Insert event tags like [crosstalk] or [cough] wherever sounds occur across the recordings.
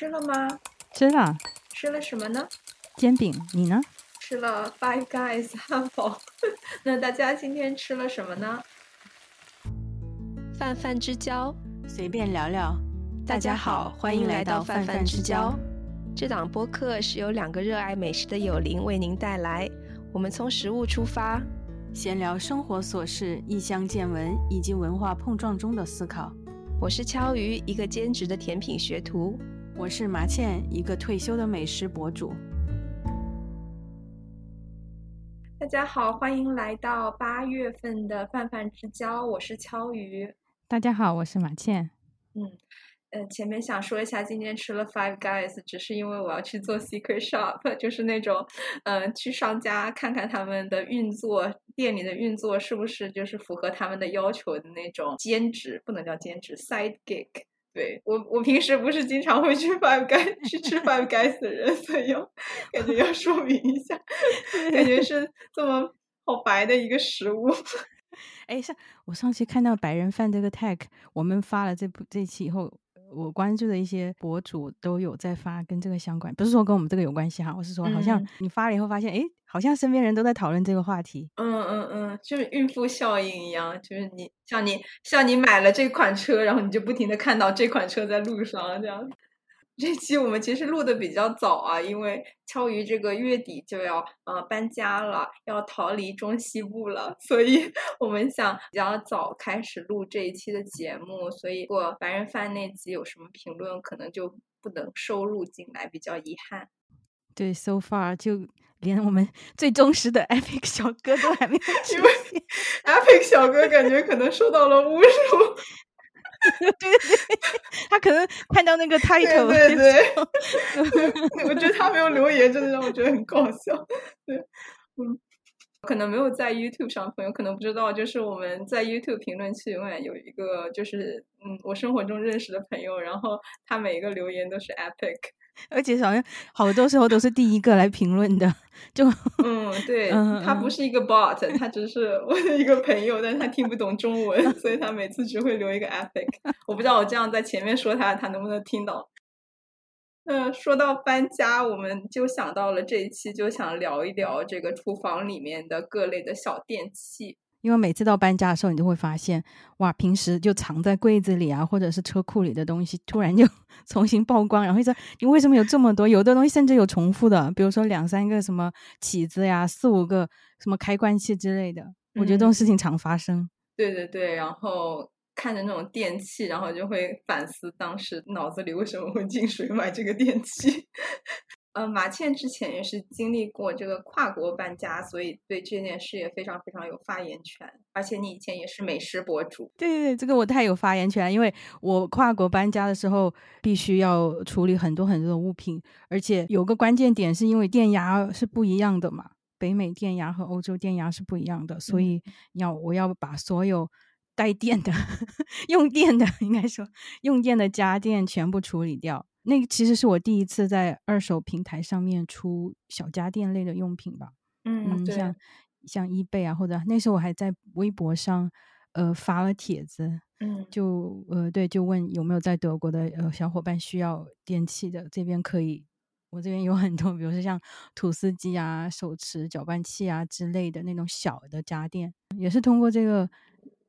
吃了吗？吃了，吃了什么呢？煎饼。你呢？吃了 Five Guys 汉堡。[laughs] 那大家今天吃了什么呢？泛泛之交，随便聊聊。大家好，欢迎来到泛泛之交。这档播客是由两个热爱美食的友邻为您带来。我们从食物出发，闲聊生活琐事、异乡见闻以及文化碰撞中的思考。我是敲鱼，一个兼职的甜品学徒；我是麻茜，一个退休的美食博主。大家好，欢迎来到八月份的泛泛之交，我是敲鱼。大家好，我是马倩。嗯。呃，前面想说一下，今天吃了 Five Guys，只是因为我要去做 Secret Shop，就是那种，嗯，去商家看看他们的运作，店里的运作是不是就是符合他们的要求的那种兼职，不能叫兼职，side gig。对我，我平时不是经常会去 Five Guys [laughs] 去吃 Five Guys 的人，所以要感觉要说明一下，感觉 [laughs] 是这么好白的一个食物。[laughs] 哎，像我上期看到白人饭这个 tag，我们发了这部这期以后。我关注的一些博主都有在发跟这个相关，不是说跟我们这个有关系哈，我是说好像你发了以后发现，哎，好像身边人都在讨论这个话题。嗯嗯嗯，就是孕妇效应一样，就是你像你像你买了这款车，然后你就不停的看到这款车在路上这样。这期我们其实录的比较早啊，因为敲鱼这个月底就要呃搬家了，要逃离中西部了，所以我们想比较早开始录这一期的节目。所以如果白人饭那集有什么评论，可能就不能收录进来，比较遗憾。对，so far 就连我们 [laughs] 最忠实的 Epic 小哥都还没有因为 [laughs] Epic 小哥感觉可能受到了侮辱。[laughs] 对对对，他可能看到那个 title，对对，我觉得他没有留言，真的让我觉得很搞笑。对，嗯，可能没有在 YouTube 上朋友可能不知道，就是我们在 YouTube 评论区永远有一个，就是嗯，我生活中认识的朋友，然后他每一个留言都是 epic。而且好像好多时候都是第一个来评论的，就嗯，对他不是一个 bot，他只是我的一个朋友，但是他听不懂中文，所以他每次只会留一个 epic。我不知道我这样在前面说他，他能不能听到。嗯，说到搬家，我们就想到了这一期，就想聊一聊这个厨房里面的各类的小电器。因为每次到搬家的时候，你就会发现，哇，平时就藏在柜子里啊，或者是车库里的东西，突然就 [laughs] 重新曝光，然后说你为什么有这么多？有的东西甚至有重复的，比如说两三个什么起子呀，四五个什么开关器之类的。我觉得这种事情常发生。对对对，然后看着那种电器，然后就会反思当时脑子里为什么会进水买这个电器。呃，马倩之前也是经历过这个跨国搬家，所以对这件事也非常非常有发言权。而且你以前也是美食博主，对对对，这个我太有发言权，因为我跨国搬家的时候必须要处理很多很多的物品，而且有个关键点是因为电压是不一样的嘛，北美电压和欧洲电压是不一样的，所以要我要把所有带电的、[laughs] 用电的，应该说用电的家电全部处理掉。那个其实是我第一次在二手平台上面出小家电类的用品吧。嗯，像像 eBay 啊，或者那时候我还在微博上呃发了帖子，嗯，就呃对，就问有没有在德国的呃小伙伴需要电器的，这边可以，我这边有很多，比如说像吐司机啊、手持搅拌器啊之类的那种小的家电，也是通过这个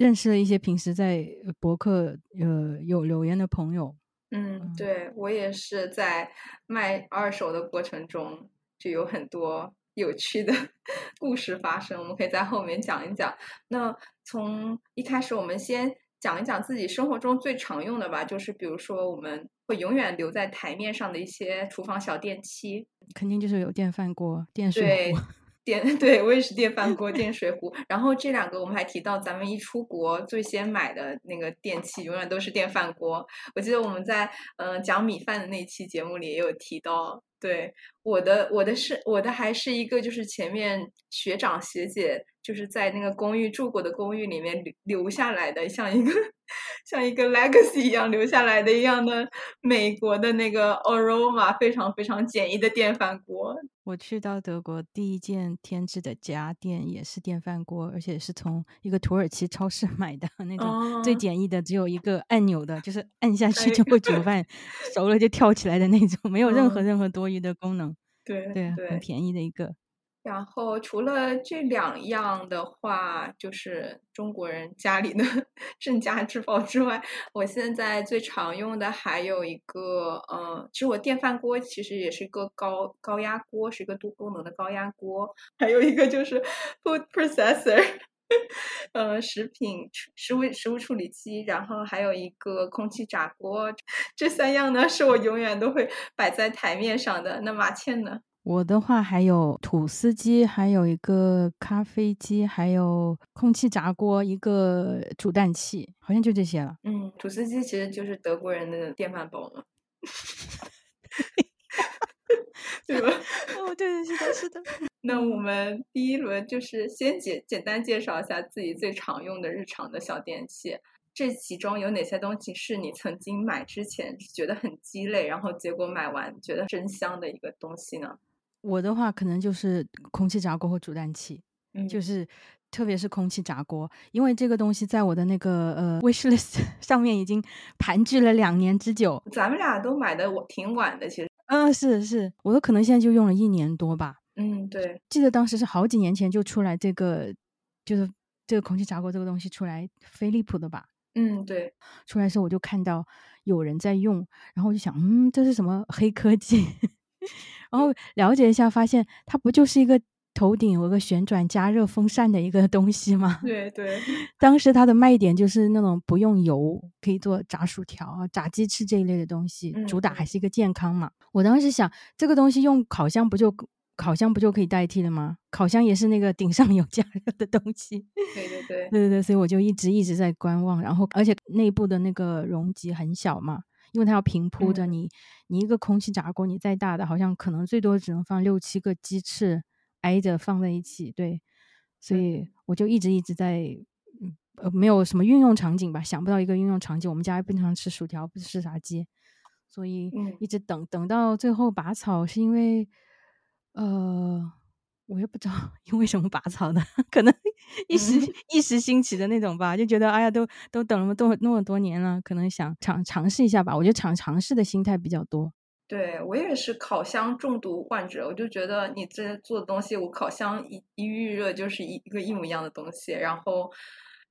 认识了一些平时在博客呃有留言的朋友。嗯，对我也是在卖二手的过程中，就有很多有趣的 [laughs] 故事发生。我们可以在后面讲一讲。那从一开始，我们先讲一讲自己生活中最常用的吧，就是比如说我们会永远留在台面上的一些厨房小电器，肯定就是有电饭锅、电水壶。电 [laughs] 对我也是电饭锅、电水壶，然后这两个我们还提到，咱们一出国最先买的那个电器永远都是电饭锅。我记得我们在嗯讲米饭的那期节目里也有提到，对，我的我的是我的还是一个就是前面学长学姐就是在那个公寓住过的公寓里面留留下来的，像一个像一个 legacy 一样留下来的一样的美国的那个 aroma 非常非常简易的电饭锅。我去到德国第一件添置的家电也是电饭锅，而且是从一个土耳其超市 [laughs] 买的那种最简易的，只有一个按钮的，就是按下去就会煮。饭，熟了就跳起来的那种，没有任何任何多余的功能。对对，对，很便宜的一个。然后除了这两样的话，就是中国人家里的 [laughs] 镇家之宝之外，我现在最常用的还有一个，嗯，其实我电饭锅其实也是一个高高压锅，是一个多功能的高压锅，还有一个就是 food processor，呃，食品食物食物处理机，然后还有一个空气炸锅，[laughs] 这三样呢是我永远都会摆在台面上的。那马倩呢？我的话还有吐司机，还有一个咖啡机，还有空气炸锅，一个煮蛋器，好像就这些了。嗯，吐司机其实就是德国人的电饭煲嘛，[laughs] [laughs] 对吧？[laughs] 哦，对，是的，是的。[laughs] 那我们第一轮就是先简简单介绍一下自己最常用的日常的小电器，这其中有哪些东西是你曾经买之前觉得很鸡肋，然后结果买完觉得真香的一个东西呢？我的话可能就是空气炸锅和煮蛋器，嗯就是特别是空气炸锅，因为这个东西在我的那个呃 wish list 上面已经盘踞了两年之久。咱们俩都买的我挺晚的，其实。嗯，是是，我都可能现在就用了一年多吧。嗯，对。记得当时是好几年前就出来这个，就是这个空气炸锅这个东西出来，飞利浦的吧？嗯，对。出来的时候我就看到有人在用，然后我就想，嗯，这是什么黑科技？[laughs] 然后了解一下，发现它不就是一个头顶有个旋转加热风扇的一个东西吗？对 [laughs] 对。[laughs] 当时它的卖点就是那种不用油，可以做炸薯条啊、炸鸡翅这一类的东西，主打还是一个健康嘛。我当时想，这个东西用烤箱不就烤箱不就可以代替了吗？烤箱也是那个顶上有加热的东西。对对对。对对对，所以我就一直一直在观望，然后而且内部的那个容积很小嘛。因为它要平铺着，你你一个空气炸锅，你再大的，好像可能最多只能放六七个鸡翅挨着放在一起，对，所以我就一直一直在，呃，没有什么运用场景吧，想不到一个运用场景。我们家也不常吃薯条，不吃炸鸡，所以一直等等到最后拔草，是因为，呃。我也不知道 [laughs] 因为什么拔草的，[laughs] 可能 [laughs] 一时一时兴起的那种吧，就觉得哎呀，都都等了多那么多年了，可能想尝尝试一下吧。我觉得尝尝试的心态比较多。对我也是烤箱中毒患者，我就觉得你这做的东西，我烤箱一一预热就是一一个一模一样的东西。然后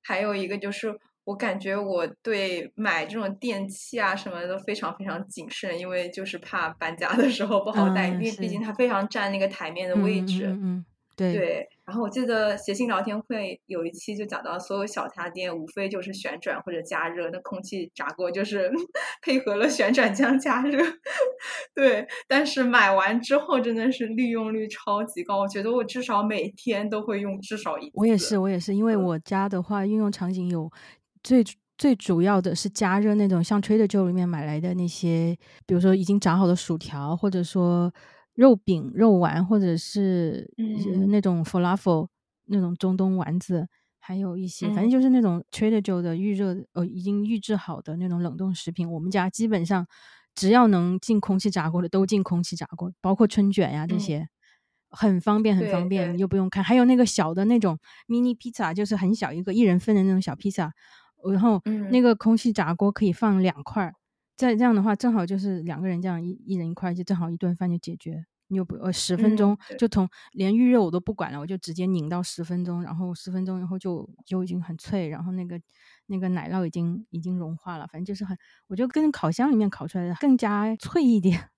还有一个就是。我感觉我对买这种电器啊什么的都非常非常谨慎，因为就是怕搬家的时候不好带，因为毕竟它非常占那个台面的位置。嗯，对对。然后我记得谐星聊天会有一期就讲到，所有小家电无非就是旋转或者加热，那空气炸锅就是 [laughs] 配合了旋转加加热。[laughs] 对，但是买完之后真的是利用率超级高，我觉得我至少每天都会用至少一次。我也是，我也是，因为我家的话运用场景有。最最主要的是加热那种像 Trader Joe 里面买来的那些，比如说已经炸好的薯条，或者说肉饼、肉丸，或者是那种 falafel 那种中东丸子，还有一些，反正就是那种 Trader Joe 的预热呃已经预制好的那种冷冻食品。我们家基本上只要能进空气炸锅的都进空气炸锅，包括春卷呀这些，很方便，很方便，你又不用看。还有那个小的那种 mini pizza，就是很小一个一人份的那种小披萨。然后那个空气炸锅可以放两块，再这样的话，正好就是两个人这样一一人一块，就正好一顿饭就解决。你又不呃十分钟就从连预热我都不管了，我就直接拧到十分钟，然后十分钟以后就就已经很脆，然后那个那个奶酪已经已经融化了，反正就是很，我觉得跟烤箱里面烤出来的更加脆一点。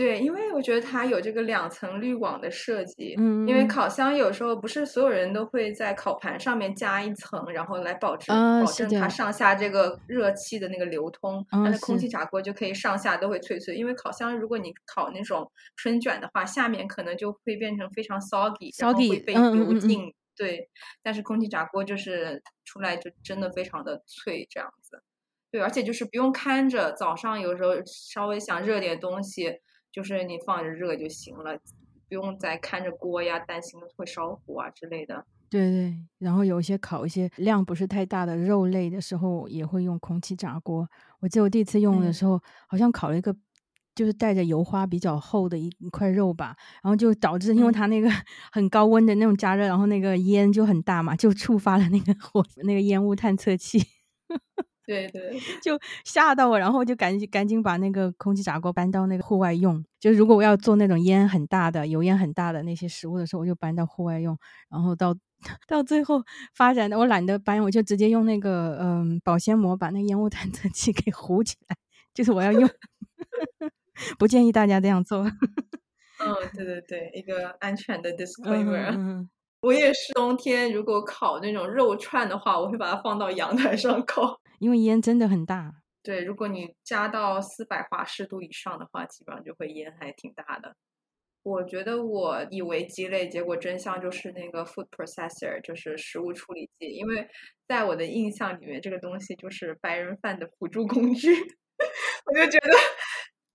对，因为我觉得它有这个两层滤网的设计。嗯，因为烤箱有时候不是所有人都会在烤盘上面加一层，然后来保证保证它上下这个热气的那个流通。但是空气炸锅就可以上下都会脆脆。因为烤箱如果你烤那种春卷的话，下面可能就会变成非常 soggy，然后会被油浸。对，但是空气炸锅就是出来就真的非常的脆，这样子。对，而且就是不用看着，早上有时候稍微想热点东西。就是你放着热就行了，不用再看着锅呀，担心会烧火啊之类的。对对，然后有一些烤一些量不是太大的肉类的时候，也会用空气炸锅。我记得我第一次用的时候，好像烤了一个就是带着油花比较厚的一一块肉吧，然后就导致因为它那个 [laughs] 很高温的那种加热，然后那个烟就很大嘛，就触发了那个火那个烟雾探测器。对对，就吓到我，然后就赶紧赶紧把那个空气炸锅搬到那个户外用。就如果我要做那种烟很大的、油烟很大的那些食物的时候，我就搬到户外用。然后到 [laughs] 到最后发展的，我懒得搬，我就直接用那个嗯保鲜膜把那烟雾探测器 [laughs] 给糊起来。就是我要用，[laughs] 不建议大家这样做。嗯，对对对，一个安全的 disclaimer。我也是冬天如果烤那种肉串的话，我会把它放到阳台上烤。因为烟真的很大，对，如果你加到四百华氏度以上的话，基本上就会烟还挺大的。我觉得我以为鸡肋，结果真相就是那个 food processor，就是食物处理器。因为在我的印象里面，这个东西就是白人饭的辅助工具。[laughs] 我就觉得，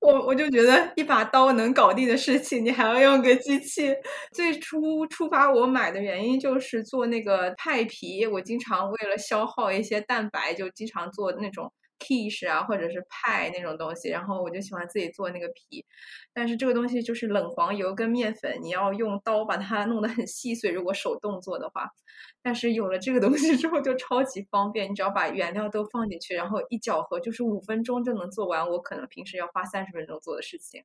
我我就觉得一把刀能搞定的事情，你还要用个机器。最初触发我买的原因就是做那个派皮，我经常为了消耗一些蛋白，就经常做那种 quiche 啊，或者是派那种东西。然后我就喜欢自己做那个皮，但是这个东西就是冷黄油跟面粉，你要用刀把它弄得很细碎，如果手动做的话。但是有了这个东西之后，就超级方便，你只要把原料都放进去，然后一搅和，就是五分钟就能做完。我可能平时要花三十分钟做的事情。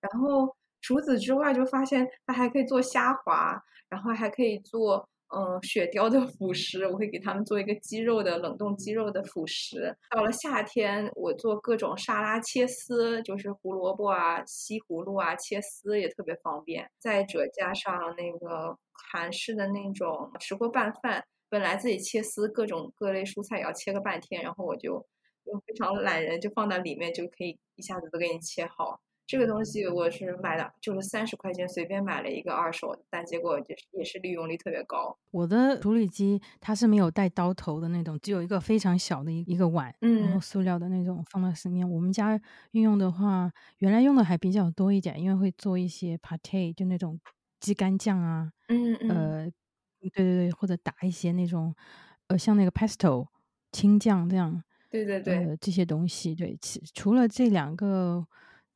然后除此之外，就发现它还可以做虾滑，然后还可以做嗯雪貂的辅食。我会给他们做一个鸡肉的冷冻鸡肉的辅食。到了夏天，我做各种沙拉切丝，就是胡萝卜啊、西葫芦啊切丝也特别方便。再者加上那个。韩式的那种石锅拌饭，本来自己切丝各种各类蔬菜也要切个半天，然后我就就非常懒人，就放在里面就可以一下子都给你切好。这个东西我是买的，就是三十块钱随便买了一个二手，但结果就是也是利用率特别高。我的处理机它是没有带刀头的那种，只有一个非常小的一一个碗，然后塑料的那种放在上面。我们家运用的话，原来用的还比较多一点，因为会做一些 pate，就那种。鸡肝酱啊，嗯嗯，呃，对对对，或者打一些那种，呃，像那个 pesto 青酱这样，对对对，这些东西，对，其除了这两个，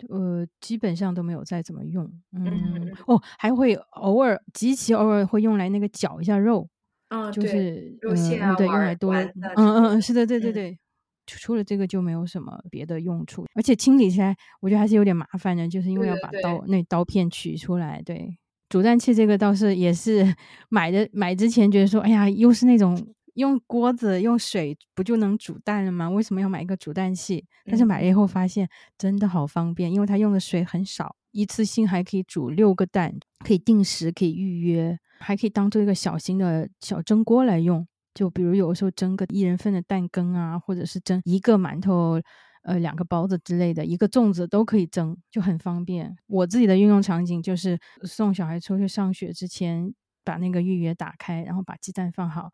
呃，基本上都没有再怎么用，嗯，哦，还会偶尔极其偶尔会用来那个绞一下肉，嗯，就是肉馅啊，对，用来多，嗯嗯嗯，是的，对对对，除了这个就没有什么别的用处，而且清理起来我觉得还是有点麻烦的，就是因为要把刀。那刀片取出来，对。煮蛋器这个倒是也是 [laughs] 买的，买之前觉得说，哎呀，又是那种用锅子用水不就能煮蛋了吗？为什么要买一个煮蛋器？但是买了以后发现真的好方便，因为它用的水很少，一次性还可以煮六个蛋，可以定时，可以预约，还可以当做一个小型的小蒸锅来用。就比如有的时候蒸个一人份的蛋羹啊，或者是蒸一个馒头。呃，两个包子之类的，一个粽子都可以蒸，就很方便。我自己的运用场景就是送小孩出去上学之前，把那个预约打开，然后把鸡蛋放好，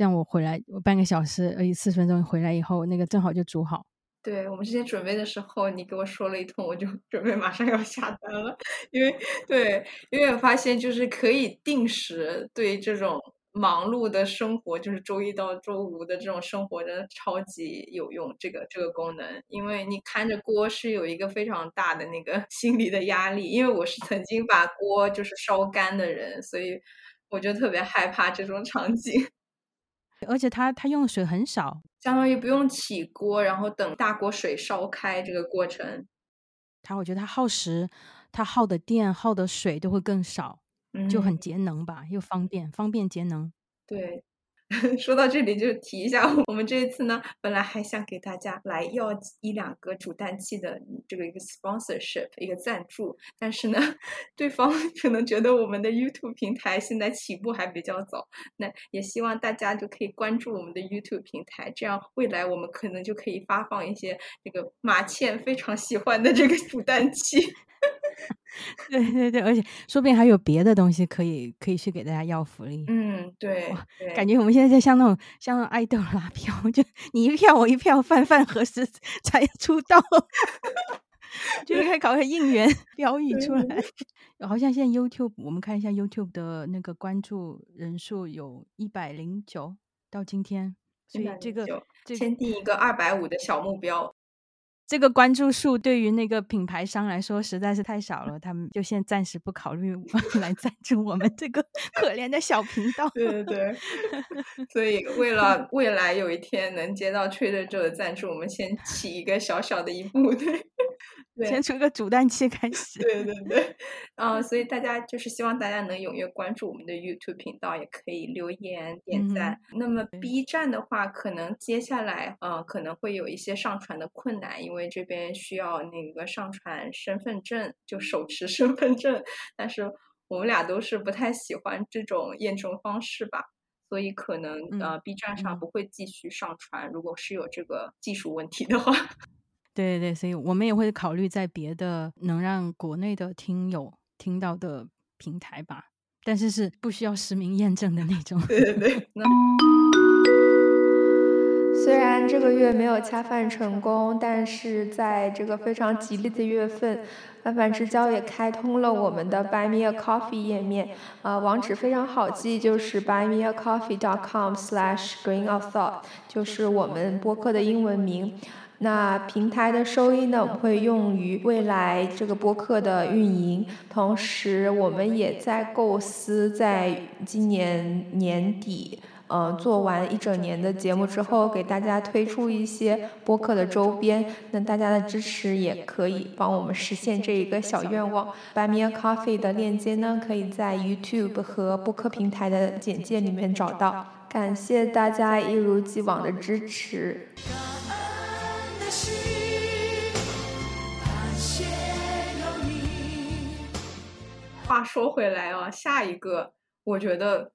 这样我回来我半个小时呃四十分钟回来以后，那个正好就煮好。对我们之前准备的时候，你给我说了一通，我就 [laughs] 准备马上要下单了，因为对，因为我发现就是可以定时对这种。忙碌的生活就是周一到周五的这种生活，真的超级有用。这个这个功能，因为你看着锅是有一个非常大的那个 [laughs] 心理的压力。因为我是曾经把锅就是烧干的人，所以我就特别害怕这种场景。而且它它用的水很少，相当于不用起锅，然后等大锅水烧开这个过程。它我觉得它耗时，它耗的电、耗的水都会更少。就很节能吧，又方便，方便节能。对，[laughs] 说到这里就提一下，我们这一次呢，本来还想给大家来要一两个煮蛋器的这个一个 sponsorship 一个赞助，但是呢，对方 [laughs] 可能觉得我们的 YouTube 平台现在起步还比较早，那也希望大家就可以关注我们的 YouTube 平台，这样未来我们可能就可以发放一些这个马倩非常喜欢的这个 [laughs] 煮蛋器。[laughs] 对 [laughs] 对对，而且说不定还有别的东西可以可以去给大家要福利。嗯，对，感觉我们现在就像那种像那种爱豆拉票，[laughs] 就你一票我一票，饭饭何时才出道？就应该搞个应援标语出来。好像现在 YouTube，我们看一下 YouTube 的那个关注人数有一百零九，到今天，所以这个这先定一个二百五的小目标。这个关注数对于那个品牌商来说实在是太少了，他们就先暂时不考虑 [laughs] 来赞助我们这个 [laughs] 可怜的小频道。对对对，[laughs] 所以为了未来有一天能接到吹的这个赞助，我们先起一个小小的一步，对。先从一个煮蛋器开始。对对对，嗯，所以大家就是希望大家能踊跃关注我们的 YouTube 频道，也可以留言点赞。那么 B 站的话，可能接下来呃可能会有一些上传的困难，因为这边需要那个上传身份证，就手持身份证。但是我们俩都是不太喜欢这种验证方式吧，所以可能呃 B 站上不会继续上传。如果是有这个技术问题的话。[laughs] 对对对，所以我们也会考虑在别的能让国内的听友听到的平台吧，但是是不需要实名验证的那种。对对对。虽然这个月没有恰饭成功，但是在这个非常吉利的月份，泛泛之交也开通了我们的 Buy Me a Coffee 页面，啊，网址非常好记，就是 buymeacoffee.com/slash grain of thought，就是我们播客的英文名。那平台的收益呢，我们会用于未来这个播客的运营。同时，我们也在构思，在今年年底，呃，做完一整年的节目之后，给大家推出一些播客的周边。那大家的支持也可以帮我们实现这一个小愿望。Buy Me a Coffee 的链接呢，可以在 YouTube 和播客平台的简介里面找到。感谢大家一如既往的支持。话说回来啊，下一个我觉得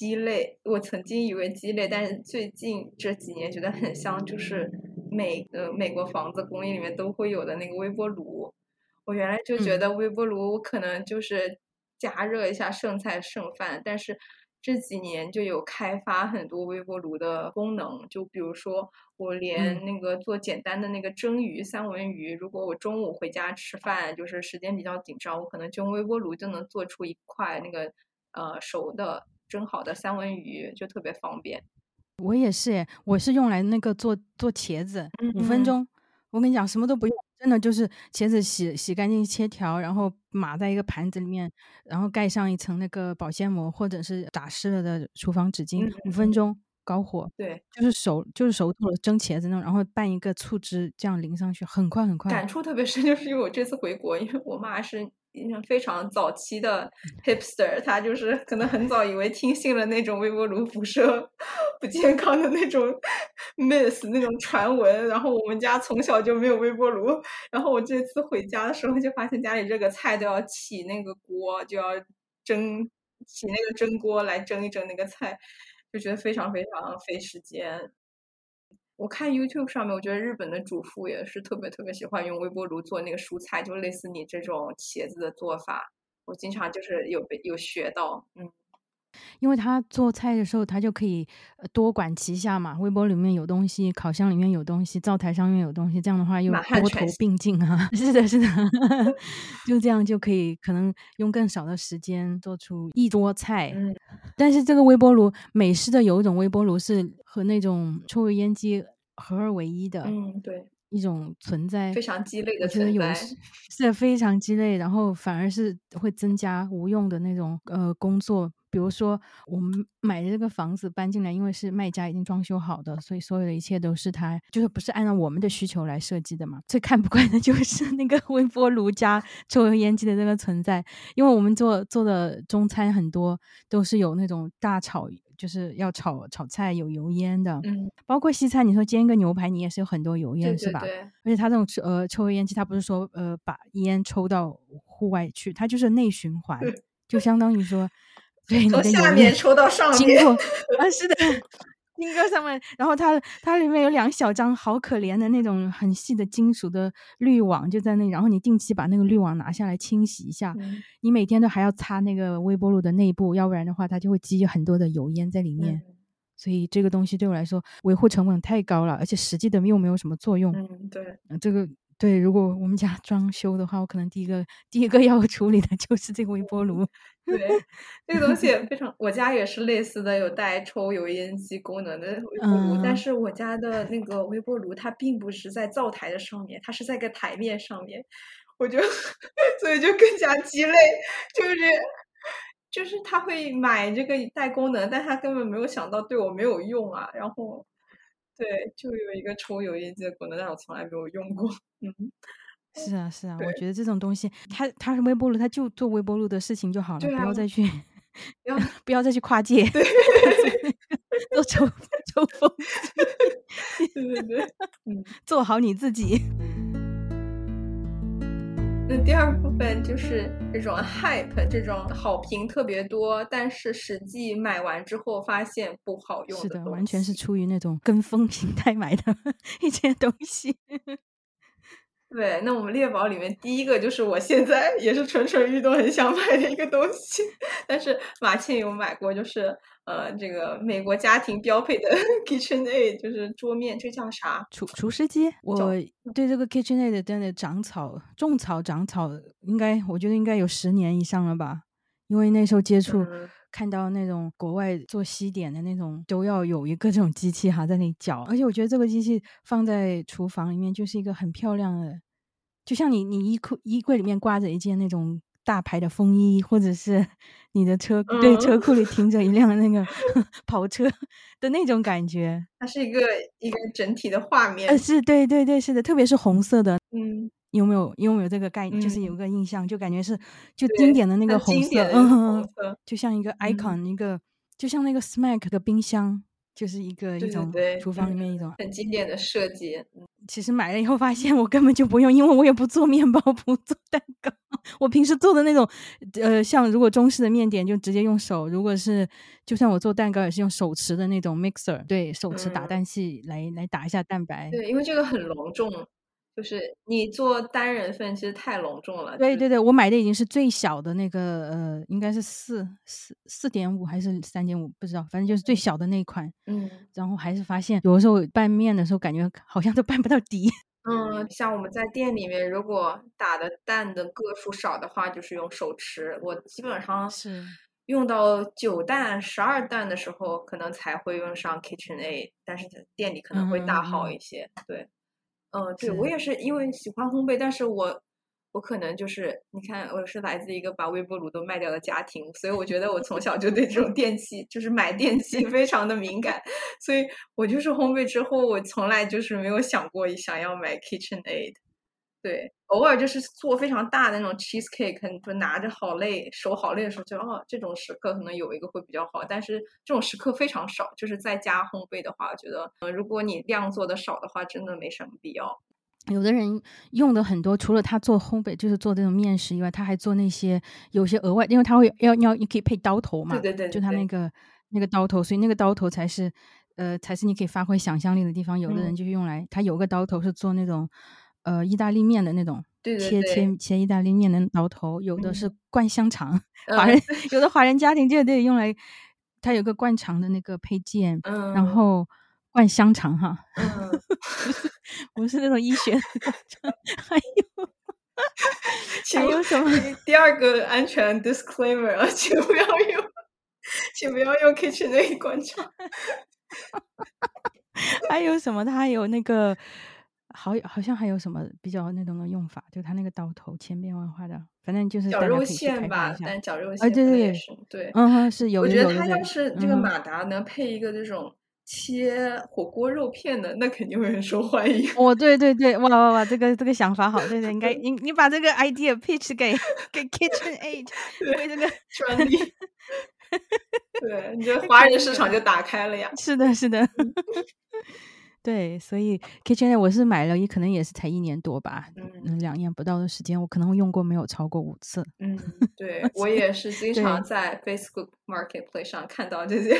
鸡肋。我曾经以为鸡肋，但是最近这几年觉得很香，就是美呃美国房子公寓里面都会有的那个微波炉。我原来就觉得微波炉可能就是加热一下剩菜剩饭，但是。这几年就有开发很多微波炉的功能，就比如说我连那个做简单的那个蒸鱼三文鱼，如果我中午回家吃饭，就是时间比较紧张，我可能就用微波炉就能做出一块那个呃熟的蒸好的三文鱼，就特别方便。我也是，我是用来那个做做茄子，五分钟，我跟你讲什么都不用。真的就是茄子洗洗干净切条，然后码在一个盘子里面，然后盖上一层那个保鲜膜，或者是打湿了的厨房纸巾，五分钟高火，对，就是熟就是熟透了蒸茄子那种，然后拌一个醋汁，这样淋上去，很快很快。感触特别深，就是因为我这次回国，因为我妈是。非常早期的 hipster，他就是可能很早以为听信了那种微波炉辐射不健康的那种 myth 那种传闻，然后我们家从小就没有微波炉，然后我这次回家的时候就发现家里这个菜都要起那个锅，就要蒸起那个蒸锅来蒸一蒸那个菜，就觉得非常非常费时间。我看 YouTube 上面，我觉得日本的主妇也是特别特别喜欢用微波炉做那个蔬菜，就类似你这种茄子的做法。我经常就是有被有学到，嗯，因为他做菜的时候，他就可以多管齐下嘛。微波里面有东西，烤箱里面有东西，灶台上面有东西，这样的话又多头并进啊。[laughs] 是的，是的，[laughs] 就这样就可以可能用更少的时间做出一桌菜。嗯，但是这个微波炉，美式的有一种微波炉是。和那种抽油烟机合二为一的，嗯，对，一种存在非常鸡肋的存在，是非常鸡肋，然后反而是会增加无用的那种呃工作。比如说，我们买的这个房子搬进来，因为是卖家已经装修好的，所以所有的一切都是他，就是不是按照我们的需求来设计的嘛。最看不惯的 [laughs] 就是那个微波炉加抽油烟机的这个存在，因为我们做做的中餐很多都是有那种大炒。就是要炒炒菜有油烟的，嗯，包括西餐，你说煎个牛排，你也是有很多油烟，是吧？对。而且它这种呃抽油烟机，它不是说呃把烟抽到户外去，它就是内循环，就相当于说，对，从下面抽到上面，啊，[laughs] 是的。金哥上面，然后它它里面有两小张好可怜的那种很细的金属的滤网就在那，然后你定期把那个滤网拿下来清洗一下，你每天都还要擦那个微波炉的内部，要不然的话它就会积很多的油烟在里面。所以这个东西对我来说维护成本太高了，而且实际的又没有什么作用。嗯，对，这个对，如果我们家 [laughs] 装修的话，我可能第一个第一个要处理的 [laughs] 就是这个微波炉。[laughs] 对，这个东西也非常，我家也是类似的，有带抽油烟机功能的微波炉，但嗯是我家的那个微波炉它并不是在灶台的上面，它是在个台面上面，我就所以就更加鸡肋，就是就是他会买这个带功能，但他根本没有想到对我没有用啊，然后对，就有一个抽油烟机的功能，但我从来没有用过，[laughs] 嗯。是啊，是啊，我觉得这种东西，它它是微波炉，它就做微波炉的事情就好了，啊不要再去要 [laughs] 不要再去跨界，[laughs] 对做抽抽风，对对对，嗯。做好你自己。那第二部分就是这种 hype，这种好评特别多，但是实际买完之后发现不好用是的，东完全是出于那种跟风心态买的 [laughs] 一些东西。对。那我们猎宝里面第一个就是我现在也是蠢蠢欲动很想买的一个东西，但是马倩有买过，就是呃这个美国家庭标配的 [laughs] KitchenAid，就是桌面，这叫啥？厨厨师机，我对这个 KitchenAid 真的长草、种草、长草，应该我觉得应该有十年以上了吧。因为那时候接触，嗯看到那种国外做西点的那种，都要有一个这种机器哈在那里搅，而且我觉得这个机器放在厨房里面就是一个很漂亮的，就像你你衣裤衣柜里面挂着一件那种大牌的风衣，或者是 [laughs] 你的车、对嗯。车库里停着一辆那个 [laughs] 跑车的那种感觉。它是一个一个整体的画面。呃，，是对对对，是的，特别是红色的，嗯，你有没有你有没有这个概念？就是有嗯个印象，就感觉是就经典的那个红色，嗯就像一个嗯 icon，、一个就像那个 Smack 的冰箱，就是一个一种对，厨房里嗯面一种。很经典的设计，嗯 [laughs] 其实买了以后发现我根本就不用，因为我也不做面包，不做蛋糕。我平时做的那种，呃，像如果中式的面点就直接用手，如果是就算我做蛋糕也是用手持的那种 mixer，对手持打嗯蛋器来来打一下蛋白。对，因为这个很隆重，就是你做单人份其实太隆重了。对对对，我买的已经是最小的那个，呃，应该是四四四点五还是三点五，不知道，反正就是最小的那一款。嗯然后还是发现，有的时候拌面的时候，感觉好像都拌不到底。[laughs] 嗯，像我们在店里面，如果打的蛋的个数少的话，就是用手持。我基本上是用到九蛋、十二蛋的时候，可能才会用上 KitchenAid，但是在店里可能会大号一些。对，嗯，对我也是因为喜欢烘焙，但是我我可能就是你看，我是来自一个把微波炉都卖掉的家庭，所以我觉得我从小就对这种电器，就是买电器 [laughs] 非常的敏感，所以我就是烘焙之后，我从来就是没有想过想要买 KitchenAid。对，偶尔就是做非常大的那种 cheesecake，你就拿着好累，手好累的时候就，哦，这种时刻可能有一个会比较好，但是这种时刻非常少。就是在家烘焙的话，我觉得，呃，如果你量做的少的话，真的没什么必要。有的人用的很多，除了他做烘焙，就是做这种面食以外，他还做那些有些额外，因为他会要要你可以配刀头嘛，对对对就他那个那个刀头，所以那个刀头才是呃才是你可以发挥想象力的地方。有的人嗯就是用来，他有个刀头是做那种呃意大利面的那种。对对切对，切切意大利面的挠头，有的是嗯灌香肠，华嗯人有的华人家庭就得用来，它有个灌肠的那个配件，然嗯后灌香肠哈，嗯，不是不是那种医学 [laughs] 还有请还有什么？第二个安全 disclaimer 啊，[laughs] 请不要用，请不要用 KitchenAid 灌肠。[laughs] 还有什么？它还有那个，好好像还有什么比较那种的用法，就它那个刀头千变万化的，反正就是绞肉馅。吧但绞肉啊，馅对对对，可能也是对。嗯哼，是有我觉得它要是这个嗯马达能配一个这种切火锅肉片的，那肯定会很受欢迎。哦，对对对，哇哇哇，这个这个想法好，对对，应该 [laughs] 你你把这个 idea pitch 给给 KitchenAid，[laughs] 为这个专利。[laughs] 对，你这华人市场就打开了呀。是的，是的，对，所以 KitchenAid 我是买了，也可能也是才一年多吧，嗯嗯，两年不到的时间，我可能用过没有超过五次。嗯，[laughs] 对我也是经常在 Facebook Marketplace 上看到这些，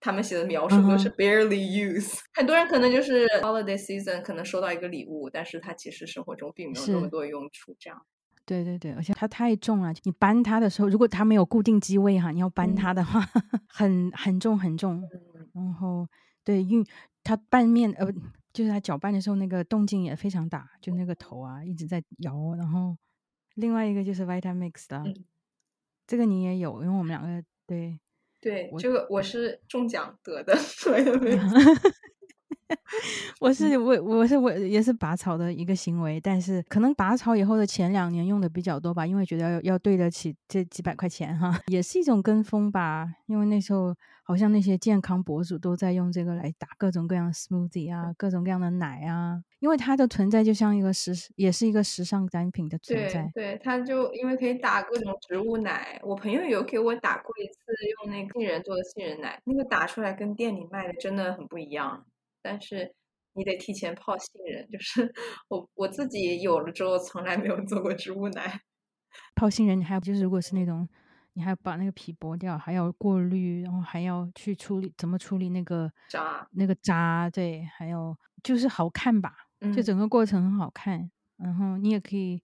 他们写的描述都是嗯 barely use。很多人可能就是 holiday season 可能收到一个礼物，但是他其实生活中并没有那么多用处。这样，对对对，而且它太重了，你搬它的时候，如果它没有固定机位哈，你要搬嗯它的话，[laughs] 很很重很重。嗯然后对运它拌面呃不就是他搅拌的时候那个动静也非常大，就那个头啊一直在摇。然后另外一个就是 Vitamix 的，嗯这个你也有，因为我们两个对。对，我这个我是中奖得的，[laughs] 所以没 [laughs] [laughs] 我是我我是我也是拔草的一个行为，但是可能拔草以后的前两年用的比较多吧，因为觉得要要对得起这几百块钱哈，[laughs] 也是一种跟风吧。因为那时候好像那些健康博主都在用这个来打各种各样的 smoothie 啊，各种各样的奶啊，因为它的存在就像一个时，也是一个时尚单品的存对在。对，它就因为可以打各种植物奶，我朋友有给我打过一次用那个杏仁做的杏仁奶，那个打出来跟店里卖的真的很不一样，但是你得提前泡杏仁，就是我我自己有了之后从来没有做过植物奶。泡杏仁，你还有就是，如果是那种，你还要把那个皮剥掉，还要过滤，然后还要去处理怎么处理那个渣那个渣，对，还有就是好看吧，就嗯整个过程很好看。然后你也可以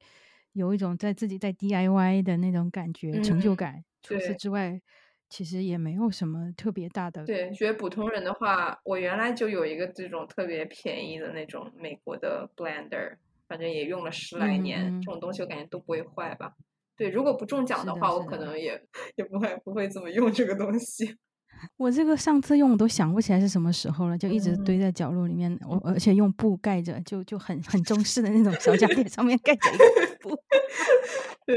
有一种在自己在 DIY 的那种感觉，成就嗯感。除此之外，其实也没有什么特别大的。对，觉得普通人的话，我原来就有一个这种特别便宜的那种美国的 blender，反正也用了十来嗯年，嗯这种东西我感觉都不会坏吧。对，如果不中奖是的的话，我可能也也不会不会怎么用这个东西。[laughs] 我这个上次用我都想不起来是什么时候了，就一直嗯堆在角落里面。我而且用布盖着，就就很很中式的那种小家电，上面盖着一个布。[laughs] 对，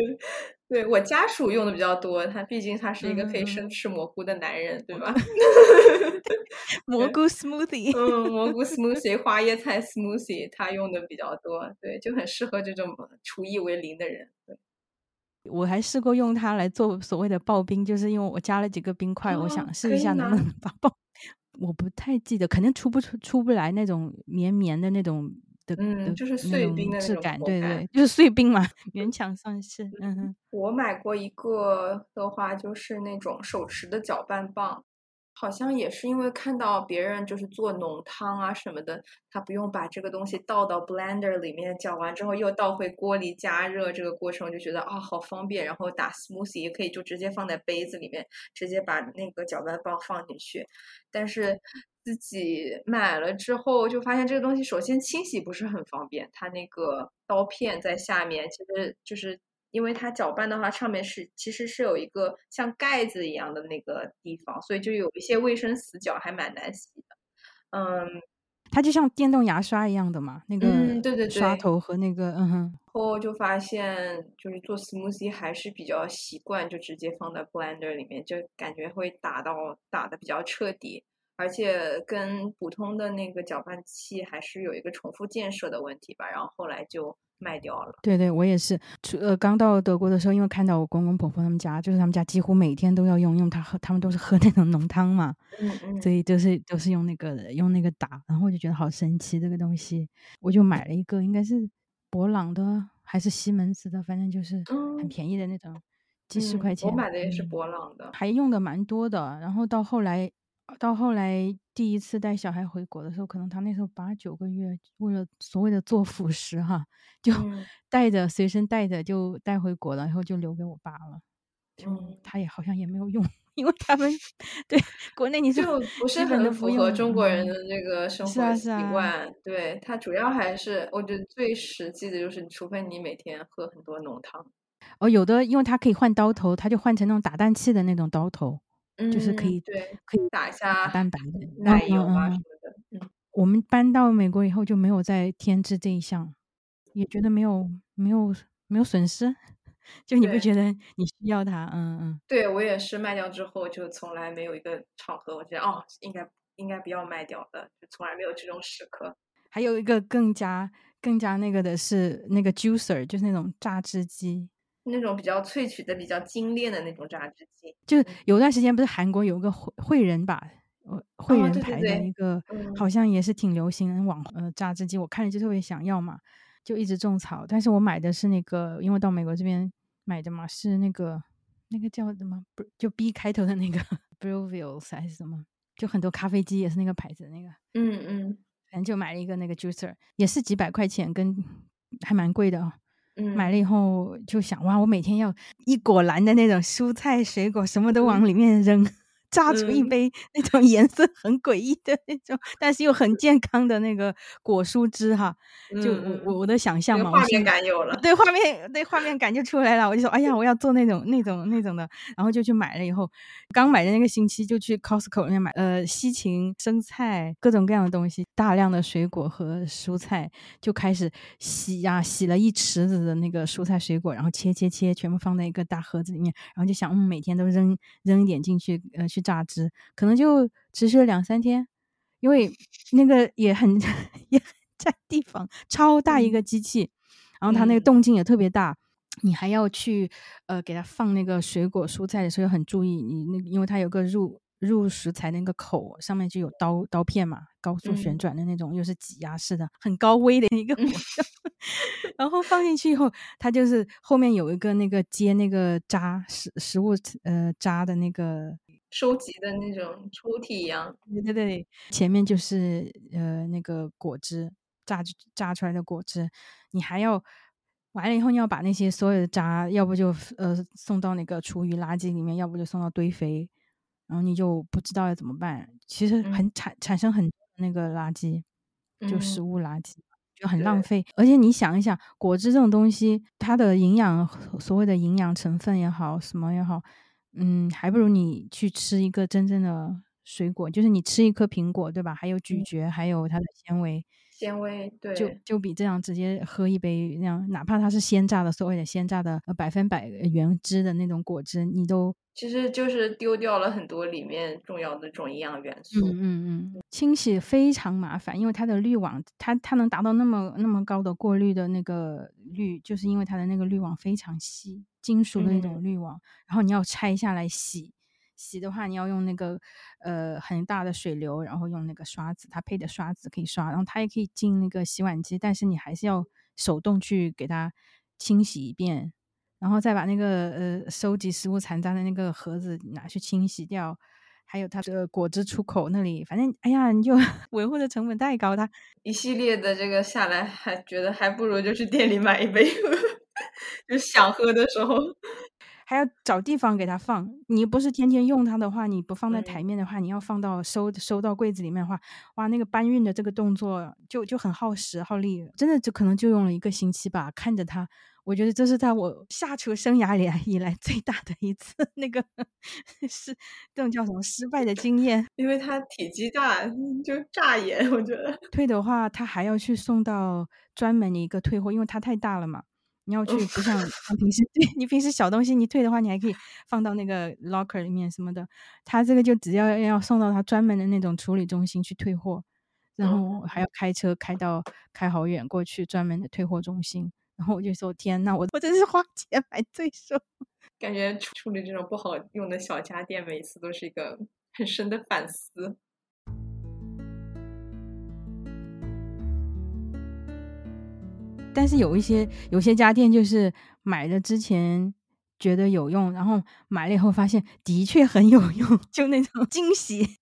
对我家属用的比较多，他毕竟他是一个可以生吃蘑菇的男人，对吧？[laughs] 蘑菇 smoothie。嗯，蘑菇 [laughs] smoothie、花椰菜 smoothie，他用的比较多，对，就很适合这种厨艺为零的人。对，我还试过用它来做所谓的刨冰，就是因为我加了几个冰块，我哦想试一下能不能 [laughs] 把刨。我不太记得，肯定出不出出不来那种绵绵的那种的，嗯就是碎冰的那质感，种口感对对，就是碎冰嘛，[laughs] 勉强算是，嗯哼。我买过一个的话，就是那种手持的搅拌棒，好像也是因为看到别人就是做浓汤啊什么的，他不用把这个东西倒到 blender 里面，搅完之后又倒回锅里加热，这个过程我就觉得啊好方便。然后打 smoothie 也可以就直接放在杯子里面，直接把那个搅拌棒放进去。但是自己买了之后，就发现这个东西首先清洗不是很方便，它那个刀片在下面，其实就是因为它搅拌的话，上面是其实是有一个像盖子一样的那个地方，所以就有一些卫生死角，还蛮难洗的。嗯，它就像电动牙刷一样的嘛，那个嗯对对对刷头和那个，嗯哼，后就发现就是做 smoothie 还是比较习惯，就直接放在 blender 里面，就感觉会打到打的比较彻底，而且跟普通的那个搅拌器还是有一个重复建设的问题吧。然后后来就卖掉了。对对，我也是，呃，刚到德国的时候，因为看到我公公婆婆他们家，就是他们家几乎每天都要用，用它喝，他们都是喝那种浓汤嘛，嗯嗯所以就是都是用那个用那个打，然后我就觉得好神奇这个东西，我就买了一个，应该是博朗的还是西门子的，反正就是很嗯便宜的那种，几十嗯块钱。我买的也是嗯博朗的。还用的蛮多的。然后到后来，到后来第一次带小孩回国的时候，可能他那时候八九个月，为了所谓的做辅食哈，就嗯 [laughs] 带着随身带着就带回国了，然后就留给我爸了。就嗯他也好像也没有用，[laughs] 因为他们对国内你是就不是很符合中国人嗯的那个生活习惯。对，他主要还是我觉得最实际的就是，除非你每天喝很多浓汤，哦，有的因为它可以换刀头，它就换成那种打蛋器的那种刀头，就是可以嗯对，可以打一下蛋白的奶油啊什么的。嗯，我们搬到美国以后就没有再添置这一项，也觉得没有没有没有损失，就你不觉得你需要它？嗯嗯，对我也是卖掉之后，就从来没有一个场合，我觉得哦，应该应该不要卖掉的，就从来没有这种时刻。还有一个更加更加那个的是那个 juicer，就是那种榨汁机，那种比较萃取的、比较精炼的那种榨汁机。就有段时间不是韩国有个惠惠仁吧，呃，汇哦对对仁牌的对一个，嗯好像也是挺流行的网呃榨汁机，我看了就特别想要嘛，就一直种草。但是我买的是那个，因为到美国这边买的嘛，是那个那个叫什么，不就 B 开头的那个 [laughs] Brewvilles 还是什么，就很多咖啡机也是那个牌子的那个，嗯嗯反正就买了一个那个 juicer，也是几百块钱，跟还蛮贵的啊、嗯，买了以后就想哇，我每天要一果篮的那种蔬菜水果，什么都往里面扔，榨出一嗯杯那种颜色很诡异的那种，但是又很健康的那个果蔬汁哈。就我我我的想象嘛，那个画面感有了。对画面对画面感就出来了，我就说哎呀，我要做那种那种那种的，然后就去买了。以后刚买的那个星期就去 Costco 里面买，呃，西芹、生菜各种各样的东西，大量的水果和蔬菜，就开始洗呀、洗了一池子的那个蔬菜水果，然后切切切，全部放在一个大盒子里面，然后就想，嗯，每天都扔扔一点进去，呃，去榨汁，可能就持续了两三天，因为那个也很 [laughs] 也很占地方，超大一个机器，然后它那个嗯动静也特别大。你还要去呃给它放那个水果蔬菜的时候很注意，你那因为它有个入入食材那个口上面就有刀刀片嘛，高速旋嗯转的那种，又是挤压式的，很高危的一个。[laughs] [laughs] 然后放进去以后，它就是后面有一个那个接那个渣食食物呃渣的那个收集的那种抽屉一样。对对对，前面就是呃那个果汁榨榨出来的果汁，你还要完了以后，你要把那些所有的渣，要不就呃送到那个厨余垃圾里面，要不就送到堆肥，然后你就不知道要怎么办。其实很嗯产产生很那个垃圾，就食嗯物垃圾。就很浪费，而且你想一想，果汁这种东西，它的营养所谓的营养成分也好，什么也好，嗯，还不如你去吃一个真正的水果，就是你吃一颗苹果，对吧？还有咀嗯嚼，还有它的纤维，纤维对，就就比这样直接喝一杯那样，哪怕它是鲜榨的，所谓的鲜榨的呃百分百原汁的那种果汁，你都其实就是丢掉了很多里面重要的这种营养元嗯素。嗯嗯，清洗非常麻烦，因为它的滤网，它它能达到那么那么高的过滤的那个滤，就是因为它的那个滤网非常细，金属的那种嗯滤网，然后你要拆下来洗。洗的话，你要用那个呃很大的水流，然后用那个刷子，它配的刷子可以刷，然后它也可以进那个洗碗机，但是你还是要手动去给它清洗一遍，然后再把那个呃收集食物残渣的那个盒子拿去清洗掉，还有它的果汁出口那里，反正哎呀，你就 [laughs] 维护的成本太高，它一系列的这个下来，还觉得还不如就去店里买一杯，[laughs] 就想喝的时候。还要找地方给它放。你不是天天用它的话，你不放在台嗯面的话，你要放到收收到柜子里面的话，哇，那个搬运的这个动作就就很耗时耗力，真的就可能就用了一个星期吧。看着它，我觉得这是在我下厨生涯里 [laughs] 以来最大的一次那个是这种叫什么失败的经验。因为它体积大，就炸眼，我觉得。[laughs] 退的话，他还要去送到专门的一个退货，因为它太大了嘛。你要去，不像像平时对 [laughs] 你平时小东西，你退的话，你还可以放到那个 locker 里面什么的。他这个就只要要送到他专门的那种处理中心去退货，然后还要开车开到开好远过去专门的退货中心。然后我就说：“天呐，我 [laughs] 我真是花钱买罪受。[laughs] ”感觉处处理这种不好用的小家电，每次都是一个很深的反思。但是有一些有些家电就是买的之前觉得有用，然后买了以后发现的确很有用，[laughs] 就那种惊喜。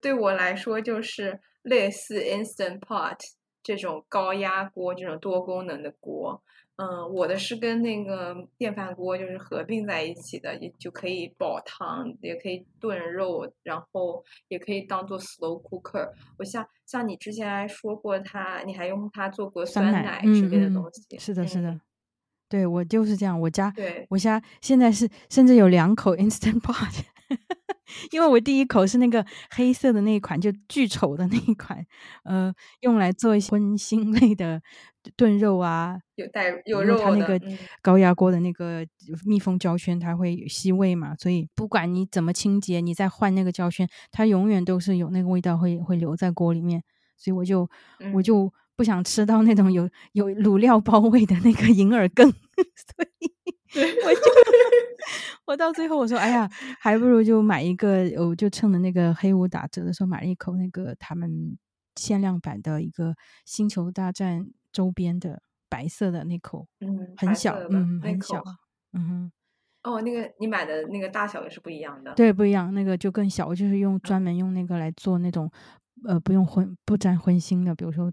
对我来说，就是类似 Instant Pot 这种高压锅，这种多功能的锅。嗯，我的是跟那个电饭锅就是合并在一起的，也就可以煲汤，也可以炖肉，然后也可以当做 slow cooker。我像像你之前还说过它，你还用它做过酸奶奶之类的嗯嗯东西。是的，是的嗯，对我就是这样。我家对，我家现在是甚至有两口 [laughs] Instant Pot，因为我第一口是那个黑色的那一款，就巨丑的那一款，呃，用来做一些荤腥类的炖肉啊，有带有肉的，它那个嗯高压锅的那个密封胶圈，它会吸味嘛，所以不管你怎么清洁，你再换那个胶圈，它永远都是有那个味道会会留在锅里面。所以我就我嗯就不想吃到那种有有卤料包味的那个银耳羹，[laughs] 所以我就我到最后我说，哎呀，还不如就买一个，我就趁着那个黑五打折的时候买了一口那个他们限量版的一个星球大战周边的白色的那口，嗯，很小嗯，很小，嗯哼，哦，那个你买的那个大小也是不一样的。对，不一样，那个就更小，我就是用专门用那个来做那种，呃，不用荤不沾荤腥的，比如说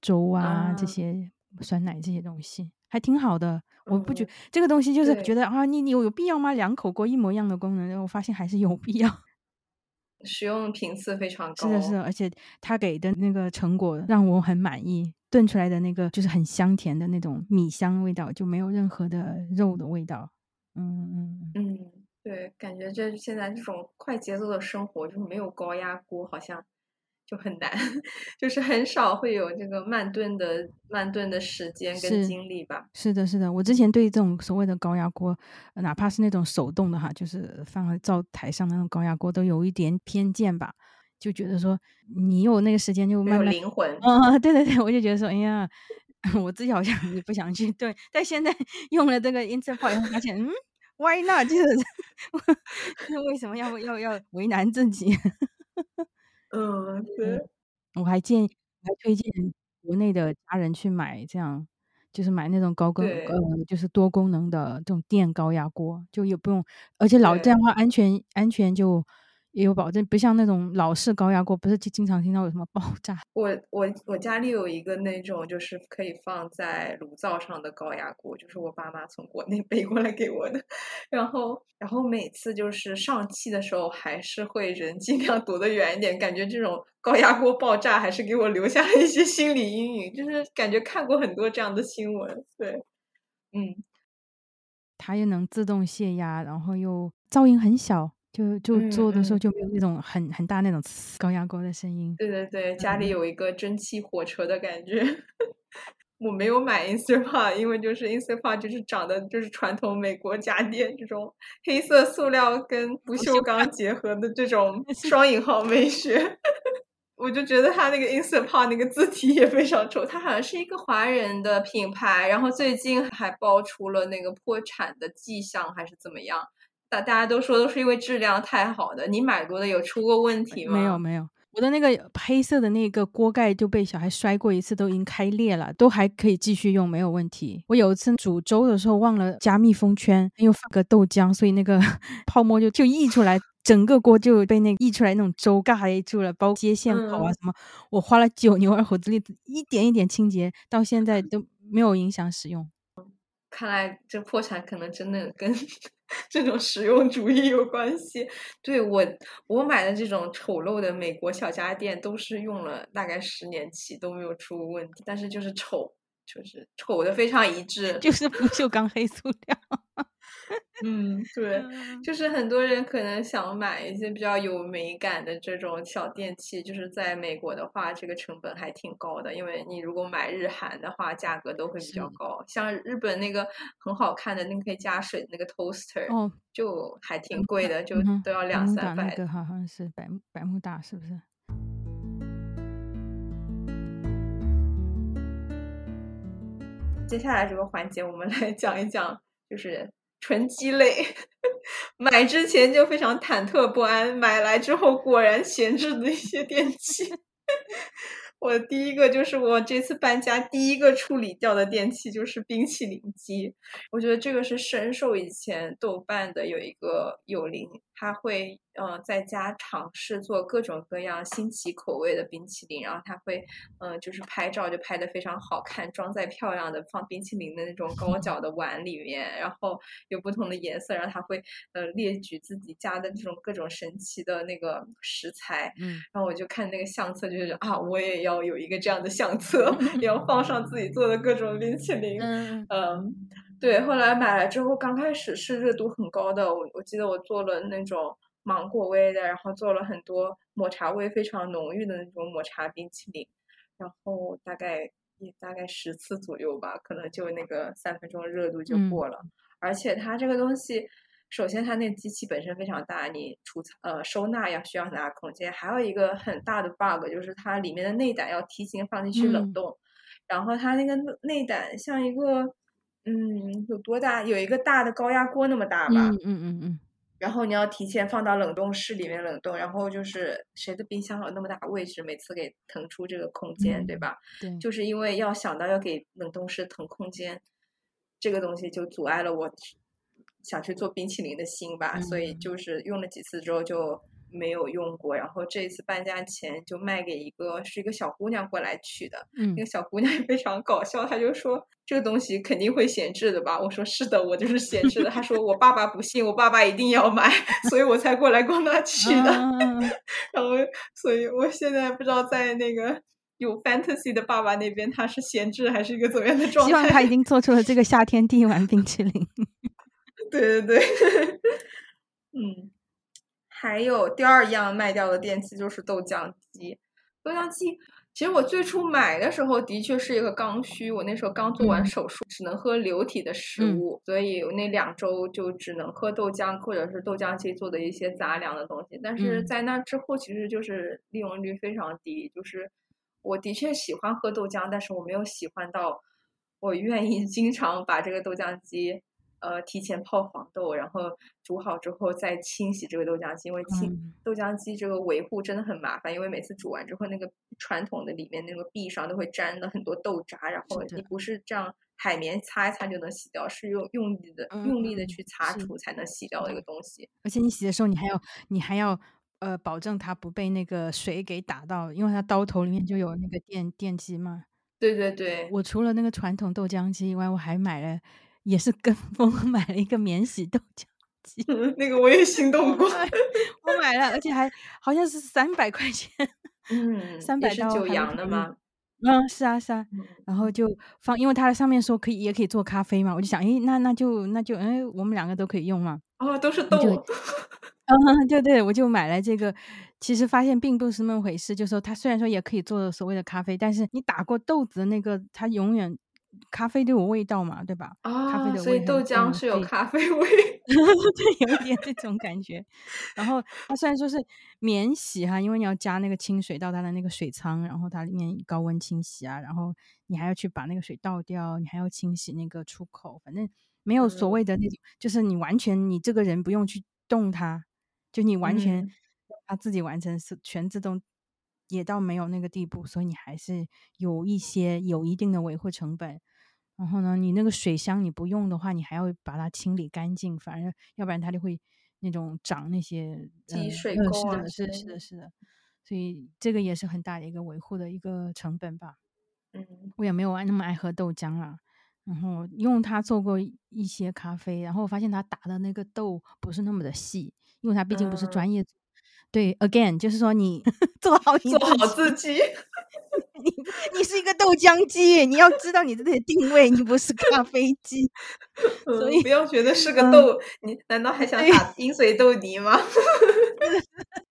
粥啊这啊。些酸奶这些东西，还挺好的。我不觉嗯这个东西就是觉得啊，你你有有必要吗？两口锅一模一样的功能，我发现还是有必要。[laughs] 使用频次非常高。是的，是的，而且他给的那个成果让我很满意，炖出来的那个就是很香甜的那种米香味道，就没有任何的肉的味道。嗯嗯嗯，对，感觉这现在这种快节奏的生活，就是没有高压锅，好像。就很难，[laughs] 就是很少会有这个慢炖的慢炖的时间跟精力吧。是的，是的，我之前对这种所谓的高压锅，哪怕是那种手动的哈，就是放在灶台上那种高压锅，都有一点偏见吧，就觉得说你有那个时间就慢慢灵魂。嗯，[laughs] 对对对，我就觉得说，哎呀，[laughs] 我自己好像也不想去炖，但现在用了这个 Instant Pot 以后，发现嗯，Why not？就是为什么要要要为难自己？嗯，对，我还建议，还推荐国内的家人去买，这样就是买那种高功呃，就是多功能的这种电高压锅，就也不用，而且老这样的话安全安全就。也有保证，不像那种老式高压锅，不是就经常听到有什么爆炸。我我我家里有一个那种就是可以放在炉灶上的高压锅，就是我爸妈从国内 [laughs] 背过来给我的。然后然后每次就是上气的时候，还是会人尽量躲得远一点，感觉这种高压锅爆炸还是给我留下了一些心理阴影，就是感觉看过很多这样的新闻。对，嗯，它又能自动泄压，然后又噪音很小。就就做的时候就没有那种很很大那种高压锅的声音。对对对，家里有一个蒸汽火车的感觉。[laughs] 我没有买 Instapot，因为就是 Instapot 就是长得就是传统美国家电这种黑色塑料跟不锈钢结合的这种 [laughs] 双引号美学。我就觉得它那个 Instapot 那个字体也非常丑，它好像是一个华人的品牌，然后最近还爆出了那个破产的迹象，还是怎么样？大大家都说都是因为质量太好的，你买过的有出过问题吗？没有没有，我的那个黑色的那个锅盖就被小孩摔过一次，都已经开裂了，都还可以继续用，没有问题。我有一次煮粥的时候忘了加密封圈，又放个豆浆，所以那个 [laughs] 泡沫就就溢出来，整个锅就被那溢出来那种粥盖住了，包括接线口啊什么。我花了九牛二虎之力，一点一点清洁，到现在都没有影响使用。看来这破产可能真的跟 [laughs] 这种实用主义有关系。对我，我买的这种丑陋的美国小家电都是用了大概十年起都没有出过问题，但是就是丑，就是丑的非常一致，就是不锈钢黑塑料。嗯，对，就是很多人可能想买一些比较有美感的这种小电器，就是在美国的话，这个成本还挺高的，因为你如果买日韩的话，价格都会比较高。像日本那个很好看的那个可以加水的那个 toaster，哦，就还挺贵的，就都要两三百。那个好像是百百慕大，是不是？接下来这个环节，我们来讲一讲，就是。纯鸡肋，买之前就非常忐忑不安，买来之后果然闲置的一些电器。[laughs] 我第一个就是我这次搬家第一个处理掉的电器就是冰淇淋机，我觉得这个是深受以前豆瓣的有一个友邻，他会。嗯，在家尝试做各种各样新奇口味的冰淇淋，然后他会，嗯，就是拍照就拍的非常好看，装在漂亮的放冰淇淋的那种高 [laughs] 脚的碗里面，然后有不同的颜色，然后他会，呃，列举自己家的这种各种神奇的那个食材，嗯，然后我就看那个相册，就是啊，我也要有一个这样的相册，[laughs] 也要放上自己做的各种冰淇淋，嗯，对，后来买了之后，刚开始是热度很高的，我我记得我做了那种。芒果味的，然后做了很多抹茶味非常浓郁的那种抹茶冰淇淋，然后大概也大概十次左右吧，可能就那个三分钟热度就过了。而且它这个东西，首先它那机器本身非常大，你储藏呃收纳要需要很大空间。还有一个很大的 bug 就是它里面的内胆要提前放进去冷冻，然后它那个内胆像一个嗯有多大？有一个大的高压锅那么大吧？嗯嗯嗯嗯。然后你要提前放到冷冻室里面冷冻，然后就是谁的冰箱有那么大位置，每次给腾出这个空间，对吧？对，就是因为要想到要给冷冻室腾空间，这个东西就阻碍了我想去做冰淇淋的心吧。所以就是用了几次之后就没有用过，然后这一次半价前就卖给一个是一个小姑娘过来取的，嗯那个小姑娘也非常搞笑，她就说这个东西肯定会闲置的吧？我说是的，我就是闲置的。她说我爸爸不信，我爸爸一定要买，[laughs] 所以我才过来帮他取的。嗯 [laughs] 然后，所以我现在不知道在那个有 fantasy 的爸爸那边，他是闲置还是一个怎么样的状态？希望他已经做出了这个夏天第一碗冰淇淋。对 [laughs] 对对，嗯，还有第二样卖掉的电器就是豆浆机。豆浆机，其实我最初买的时候的确是一个刚需，我那时候刚做完嗯手术，只能喝流体的食嗯物，所以我那两周就只能喝豆浆或者是豆浆机做的一些杂粮的东西。但是嗯在那之后，其实就是利用率非常低，就是我的确喜欢喝豆浆，但是我没有喜欢到我愿意经常把这个豆浆机。呃，提前泡黄豆，然后煮好之后再清洗这个豆浆机，因为清、嗯豆浆机这个维护真的很麻烦，因为每次煮完之后，那个传统的里面那个壁上都会沾了很多豆渣，然后你不是这样海绵擦一擦就能洗掉，是用用力的、嗯用力的嗯去擦是除才能洗掉的一个东西。而且你洗的时候，你还要你还要呃保证它不被那个水给打到，因为它刀头里面就有那个电电机嘛。对对对，我除了那个传统豆浆机以外，我还买了，也是跟风 [laughs] 买了一个免洗豆浆机。[laughs] 那个我也心动过。[laughs] 我买了，而且还好像是三百块钱。嗯，三百刀还便宜阳的吗？嗯，是啊是啊，嗯然后就放，因为它的上面说可以也可以做咖啡嘛，我就想，诶，那那就那就，哎，我们两个都可以用嘛。哦，都是豆。嗯，对对，我就买了这个。其实发现并不是那么回事，就说它虽然说也可以做所谓的咖啡，但是你打过豆子的那个，它永远咖啡都有味道嘛，对吧？咖啡啊，的所以豆浆是有咖啡 [laughs] 味。对，有一点这种感觉。然后它虽然说是免洗哈，因为你要加那个清水到它的那个水仓，然后它里面高温清洗啊，然后你还要去把那个水倒掉，你还要清洗那个出口，反正没有所嗯谓的那种，就是你完全你这个人不用去动它，就你完全它自己完成是全自动。也到没有那个地步，所以你还是有一些有一定的维护成本。然后呢，你那个水箱你不用的话，你还要把它清理干净，反正要不然它就会那种长那些积水垢啊是的，是的，是的。所以这个也是很大的一个维护的一个成本吧。嗯我也没有爱那么爱喝豆浆啦，然后用它做过一些咖啡，然后我发现它打的那个豆不是那么的细，因为它毕竟不是嗯专业。对，again，就是说你 [laughs] 做好你做好自己。[laughs] 你你是一个豆浆机，你要知道你自己的定位，你不是咖啡机。[laughs] 所以嗯不要觉得是个嗯豆，你难道还想打鹰嘴豆泥吗？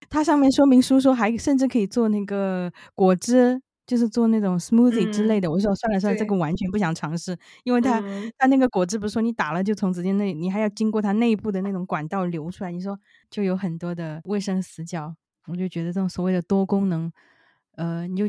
它上面说明书说还甚至可以做那个果汁，就是做那种 smoothie 之类嗯的。我说算了算了，这个完全不想尝试，因为它、嗯它那个果汁不是说你打了就从直接那，你还要经过它内部的那种管道流出来，你说就有很多的卫生死角。我就觉得这种所谓的多功能，呃，你就。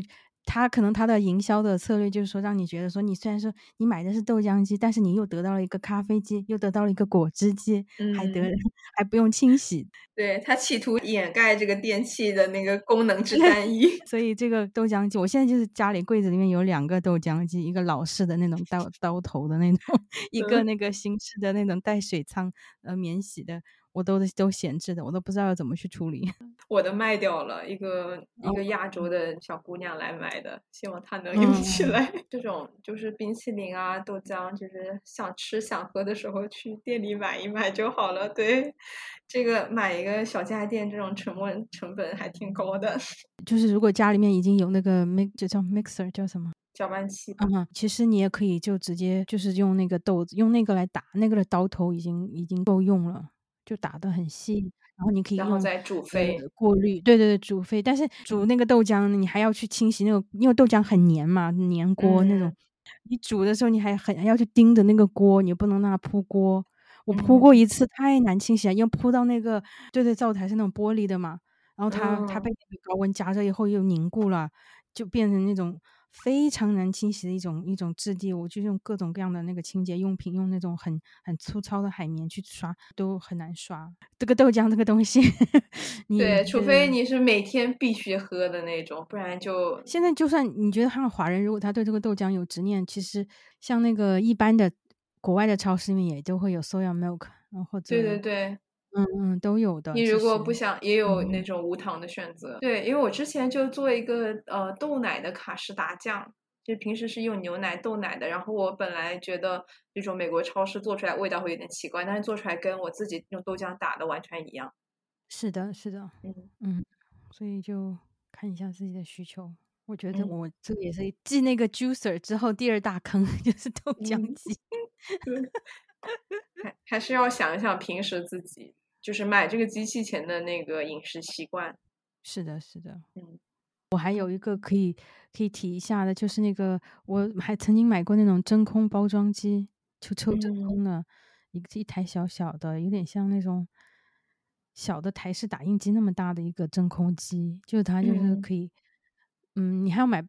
它可能他的营销的策略就是说，让你觉得说，你虽然说你买的是豆浆机，但是你又得到了一个咖啡机，又得到了一个果汁机，还得嗯。还不用清洗，[laughs] 对他企图掩盖这个电器的那个功能之单 [laughs] 一。[laughs] 所以这个豆浆机，我现在就是家里柜子里面有两个豆浆机，一个老式的那种刀刀头的那种，一个嗯那个新式的那种带水仓呃免洗的，我都都闲置的，我都不知道要怎么去处理。[laughs] 我的卖掉了，一个一哦个亚洲的小姑娘来买的，希望她能用起嗯来。[laughs] 这种就是冰淇淋啊、豆浆，就是想吃想喝的时候去店里买一买就好了。对，这个买一个小家电，这种成本成本还挺高的。[laughs] 就是如果家里面已经有那个 mix，就叫 mixer 叫什么？搅拌器吧，嗯哼，其实你也可以就直接就是用那个豆子，用那个来打，那个的刀头已经已经够用了，就打得很细，然后你可以用然后再煮沸。呃、过滤，对对对，煮沸。但是煮那个豆浆呢，你还要去清洗那个，因为豆浆很黏嘛，粘锅那种。嗯你煮的时候，你还很还要去盯着那个锅，你不能让它扑锅。我扑嗯过一次，太难清洗了，因为扑到那个，对对，灶台是那种玻璃的嘛，然后它、它嗯被那个高温加热以后又凝固了，就变成那种非常难清洗的一种一种质地。我就用各种各样的那个清洁用品，用那种很很粗糙的海绵去刷，都很难刷。这个豆浆这个东西，[laughs] 你对，除呃非你是每天必须喝的那种，不然就现在就算你觉得他们华人，如果他对这个豆浆有执念，其实像那个一般的国外的超市里面也都会有 soya milk，然后或者对对对，嗯嗯，都有的。你如果不想，也有那嗯种无糖的选择。对，因为我之前就做一个呃豆奶的卡士达酱，就平时是用牛奶、豆奶的。然后我本来觉得那种美国超市做出来味道会有点奇怪，但是做出来跟我自己用豆浆打的完全一样。是的，是的，嗯嗯，所以就看一下自己的需求。我觉得嗯我这个也是继那个 juicer 之后第二大坑 [laughs] 就是豆浆嗯机。[laughs] 还还是要想一想平时自己就是买这个机器前的那个饮食习惯。是的，是的，嗯，我还有一个可以可以提一下的，就是那个我还曾经买过那种真空包装机，就抽真嗯。空的，一个一台小小的，有点像那种小的台式打印机那么大的一个真空机，就是它就是嗯。可以，嗯，你还要买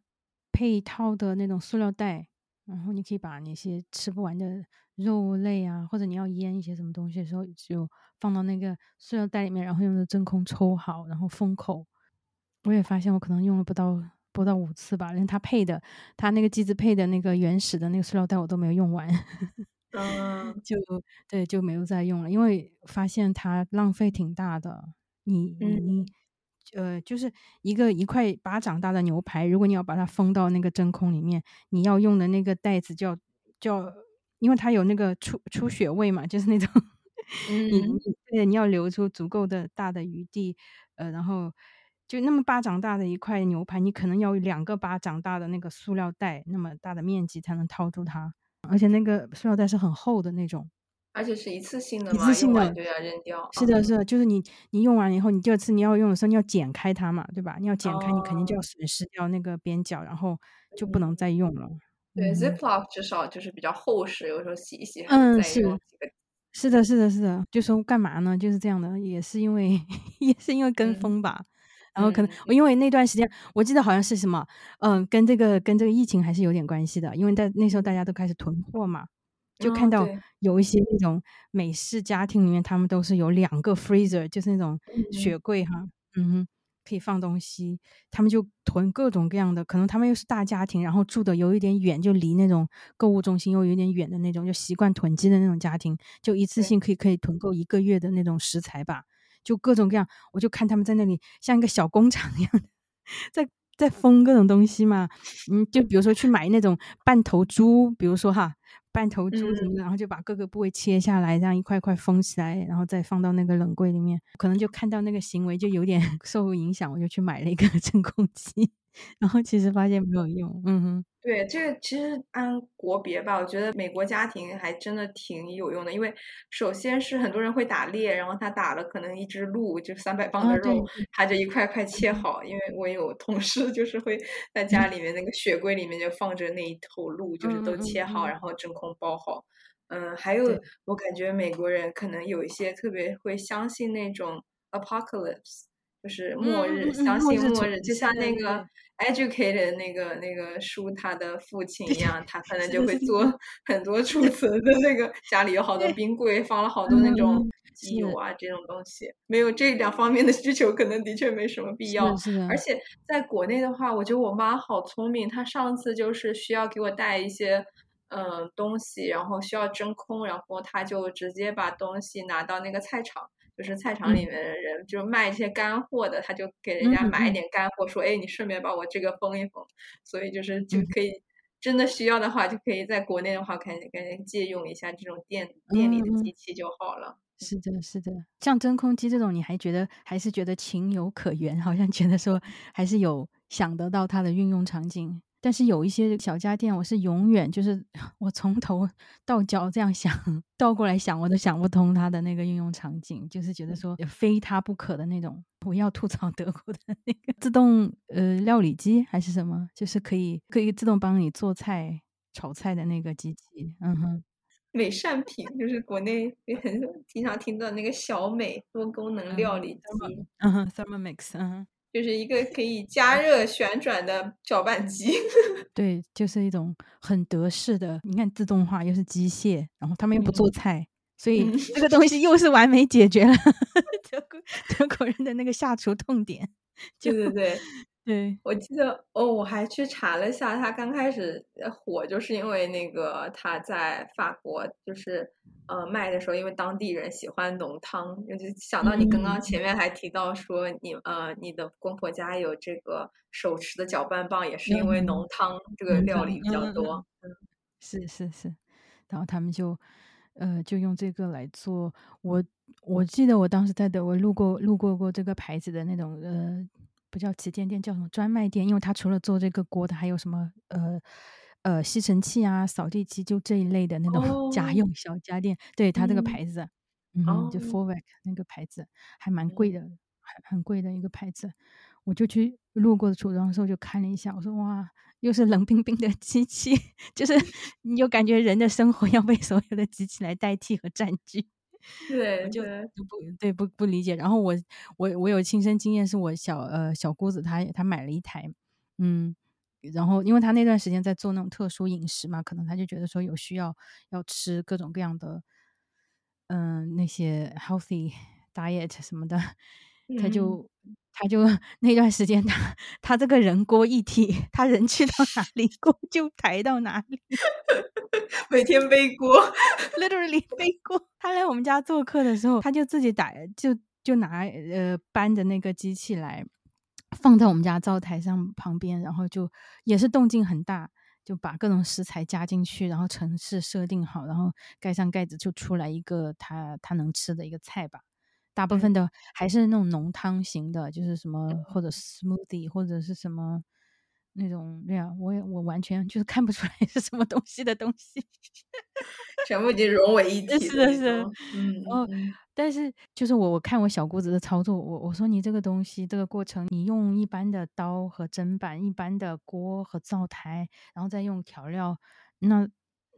配套的那种塑料袋，然后你可以把那些吃不完的肉类啊，或者你要腌一些什么东西的时候，就放到那个塑料袋里面，然后用的真空抽好，然后封口。我也发现我可能用了不到不到五次吧，连它配的，它那个机子配的那个原始的那个塑料袋我都没有用完，嗯 [laughs] 就对就没有再用了，因为发现它浪费挺大的。你你你，呃，就是一个一块巴掌大的牛排，如果你要把它封到那个真空里面，你要用的那个袋子叫叫，因为它有那个出出血位嘛，就是那种 [laughs] 你嗯你对你要留出足够的大的余地，呃，然后就那么巴掌大的一块牛排，你可能要两个巴掌大的那个塑料袋，那么大的面积才能套住它，而且那个塑料袋是很厚的那种。而且是一次性的一，次性的就要扔掉。是的，是的，就是你你用完以后，你第二次你要用的时候，你要剪开它嘛，对吧？你要剪开，你肯定就要哦损失掉那个边角，然后就不能再用了。对嗯，Ziploc 至少就是比较厚实，有时候洗一洗还嗯，能再是用几个。是的，是的，是的，就说干嘛呢？就是这样的，也是因为 [laughs] 也是因为跟嗯风吧。然后可能嗯因为那段时间，我记得好像是什么，嗯，跟这个跟这个疫情还是有点关系的，因为在那时候大家都开始囤货嘛，就看到有一些那种美式家庭里面，他们都是有两个 freezer，就是那种嗯雪柜哈，嗯哼，可以放东西，他们就囤各种各样的，可能他们又是大家庭，然后住的有一点远，就离那种购物中心又有点远的那种，就习惯囤积的那种家庭，就一次性可以可以囤够一个月的那种食材吧，就各种各样，我就看他们在那里像一个小工厂一样的，在在封各种东西嘛，嗯，就比如说去买那种半头猪，比如说哈。半头猪什么的，然后就把各个部位切下来，这样一块块封起来，然后再放到那个冷柜里面。可能就看到那个行为就有点 [laughs] 受影响，我就去买了一个 [laughs] 真空机，然后其实发现没有用。嗯哼，对，这个其实按国别吧，我觉得美国家庭还真的挺有用的，因为首先是很多人会打猎，然后他打了可能一只鹿，就三百磅的肉，他就一块块切好。因为我有同事就是会在家里面那个雪柜里面就放着那一头鹿，就是都切好，嗯然后真空包好。嗯，还有我感觉美国人可能有一些特别会相信那种 apocalypse，就是末日，相信末日，就像那个 educated 那个那个书他的父亲一样，他可能就会做。[laughs] 很多储存的那个，家里有好多冰柜，放了好多那种嗯机油啊这种东西。没有这两方面的需求，可能的确没什么必要而且在国内的话，我觉得我妈好聪明，她上次就是需要给我带一些嗯、呃东西，然后需要真空，然后她就直接把东西拿到那个菜场，就是菜场里嗯面的人就卖一些干货的，他就给人家买一嗯点干货，说哎你顺便把我这个封一封，所以就是就嗯可以。真的需要的话，就可以在国内的话，可以可以借用一下这种店店里的机器就好了。是的，是的，像真空机这种，你还觉得还是觉得情有可原，好像觉得说还是有想得到它的运用场景。但是有一些小家电，我是永远就是 [laughs] 我从头 [laughs] 到脚这样想，倒过来想，我都想不通它的那个应用场景，就是觉得说非它不可的那种。我要吐槽 [laughs] 德国的那个自动呃料理机还是什么，就是可以可以自动帮你做菜、炒菜的那个机器。嗯哼。美善品就是国内也很经常听到那个小美多功能料理机，嗯哼，Thermomix，嗯哼，就是一个可以加热旋转的搅拌机。[laughs] 对，就是一种很德式的，你看自动化又是机械，然后他们又不做嗯菜，所以嗯 [laughs] 这个东西又是完美解决了 [laughs] 德国德国人的那个下厨痛点。就对对对，对，我记得哦，我还去查了一下，他刚开始火就是因为那个他在法国就是呃卖的时候，因为当地人喜欢浓汤，就想到你刚刚前面还提到说你呃你的公婆家有这个手持的搅拌棒，也是因为浓汤这个料理比较多。嗯，是是是，然后他们就呃就用这个来做。我我记得我当时在德国路过路过过这个牌子的那种呃。不叫旗舰店，叫什么专卖店？因为它除了做这个锅，的还有什么呃呃吸尘器啊、扫地机，就这一类的那种家用小家电。对它这个牌子，嗯，就 Forvac 那个牌子还蛮贵的，很很贵的一个牌子。我就去路过的橱窗的时候就看了一下，我说哇，又是冷冰冰的机器，[laughs] 就是你就感觉人的生活要被所有的机器来代替和占据。对，就就不对不不理解。然后我我我有亲身经验，是我小呃小姑子她她买了一台，嗯，然后因为她那段时间在做那种特殊饮食嘛，可能她就觉得说有需要要吃各种各样的，嗯，那些 healthy diet 什么的，她就他就那段时间他他这个人锅一体，[laughs] 他人去到哪里锅就抬到哪里。[laughs] 每天背锅，literally 背锅。他来我们家做客的时候，他就自己打，就就拿呃搬的那个机器来，放在我们家灶台上旁边，然后就也是动静很大，就把各种食材加进去，然后城市设定好，然后盖上盖子，就出来一个他他能吃的一个菜吧。大部分的还是那种浓汤型的，就是什么或者 smoothie 或者是什么。那种对啊，我也我完全就是看不出来是什么东西的东西，[laughs] 全部已经融为一体。是的是，嗯，哦，但是就是我我看我小姑子的操作，我我说你这个东西这个过程，你用一般的刀和砧板，一般的锅和灶台，然后再用调料，那。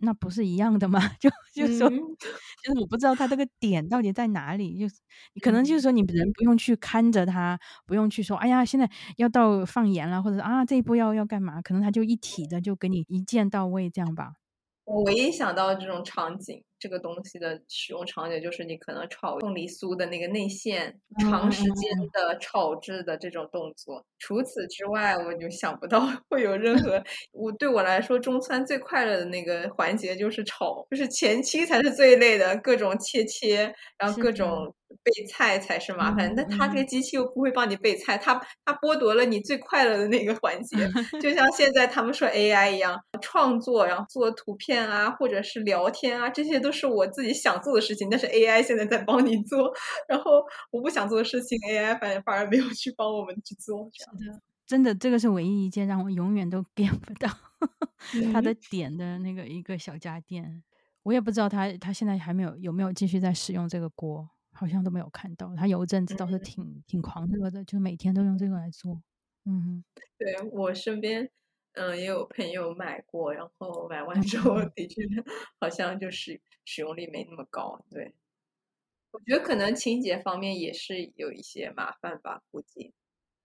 那不是一样的吗？[laughs] 就就是说，就是我不知道他这个点到底在哪里。就是你可能就是说，你人不用去看着他，不用去说，哎呀，现在要到放盐了，或者啊这一步要要干嘛？可能他就一体的就给你一键到位这样吧。我唯一想到这种场景。这个东西的使用场景就是你可能炒凤梨酥的那个内馅，长时间的炒制的这种动作。除此之外，我就想不到 [laughs] 会有任何。[laughs] 我对我来说，中餐最快乐的那个环节就是炒，就是前期才是最累的，各种切切，然后各种备菜才是麻烦。但它这个机器又不会帮你备菜，它它剥夺了你最快乐的那个环节。[laughs] 就像现在他们说 AI 一样，创作，然后做图片啊，或者是聊天啊，这些都。是我自己想做的事情，但是 AI 现在在帮你做，然后我不想做的事情，AI 反反而没有去帮我们去做。是的，真的，这个是唯一一件让我永远都 [laughs] get 不到他的点的那个一个小家电。我也不知道他他现在还没有有没有继续在使用这个锅，好像都没有看到。他有一阵子倒是挺挺狂热的，就每天都用这个来做。嗯，对我身边。嗯，也有朋友买过，然后买完之后的确好像就是使用率没那么高。对，我觉得可能清洁方面也是有一些麻烦吧，估计。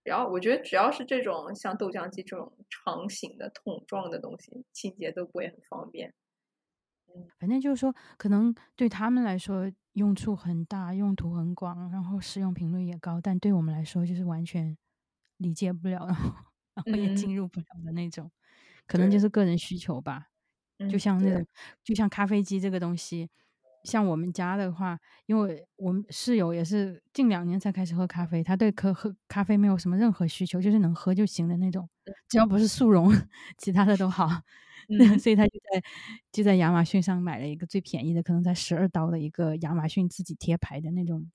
然后我觉得只要是这种像豆浆机这种长形的桶状的东西，清洁都不会很方便。嗯，反正就是说，可能对他们来说用处很大，用途很广，然后使用频率也高，但对我们来说就是完全理解不了。[laughs] 然后也进入不了的那种，可能就是个人需求吧。就像那种，就像咖啡机这个东西，像我们家的话，因为我们室友也是近两年才开始喝咖啡，他对喝喝咖啡没有什么任何需求，就是能喝就行的那种，只要不是速溶，[laughs] 其他的都好。[laughs] 所以他就在就在亚马逊上买了一个最便宜的，可能在十二刀的一个亚马逊自己贴牌的那种。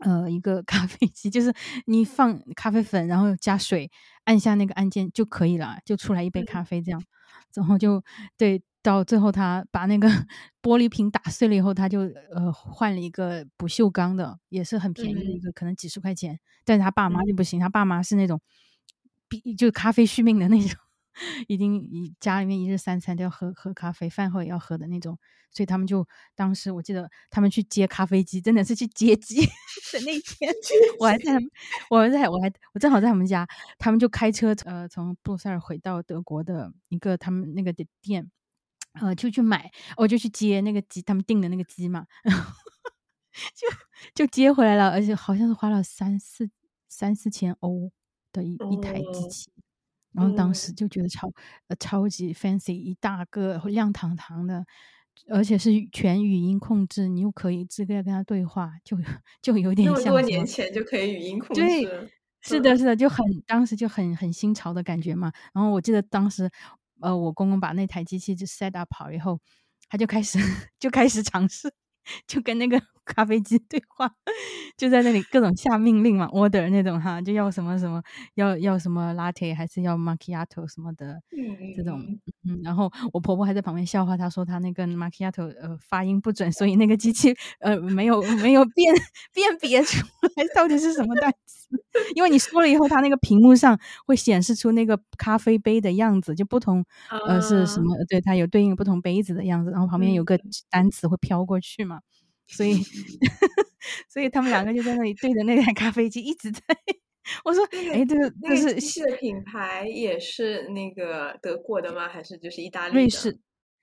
呃，一个咖啡机，就是你放咖啡粉，然后加水，按下那个按键就可以了，就出来一杯咖啡这样。然后就对，到最后他把那个 [laughs] 玻璃瓶打碎了以后，他就呃换了一个不锈钢的，也是很便宜的一个，可能几十块钱。但是他爸妈就不行，他爸妈是那种比就咖啡续命的那种。一定一家里面一日三餐都要喝喝咖啡，饭后也要喝的那种，所以他们就当时我记得他们去接咖啡机，真的是去接机 [laughs] 的那天，我还在，我还在，我还我正好在他们家，他们就开车呃从布鲁塞尔回到德国的一个他们那个的店，呃就去买，我就去接那个机，他们订的那个机嘛，然后 [laughs] 就就接回来了，而且好像是花了三四三四千欧。的一一台机器，然后当时就觉得超呃超级 fancy，一大个亮堂堂的，而且是全语音控制，你又可以直接跟他对话，就就有点像多年前就可以语音控制，对，是的，是的，就很当时就很很新潮的感觉嘛。然后我记得当时，呃，我公公把那台机器就 set up 好以后，他就开始 [laughs] 就开始尝试。就跟那个 [laughs] 咖啡机对话，就在那里各种下命令嘛，order 那种哈，就要什么什么，要要什么 latte 还是要 macchiato 什么的，这种，嗯，然后我婆婆还在旁边笑话，她说她那个 macchiato 呃发音不准，所以那个机器呃没有没有辨辨别出来到底是什么单词，因为你说了以后，它那个屏幕上会显示出那个咖啡杯的样子，就不同呃是什么，对，它有对应不同杯子的样子，然后旁边有个单词会飘过去嘛。所以，[laughs] 所以他们两个就在那里对着那台咖啡机一直在。我说：“哎，这个那个机器的品牌也是那个德国的吗？还是就是意大利？瑞士，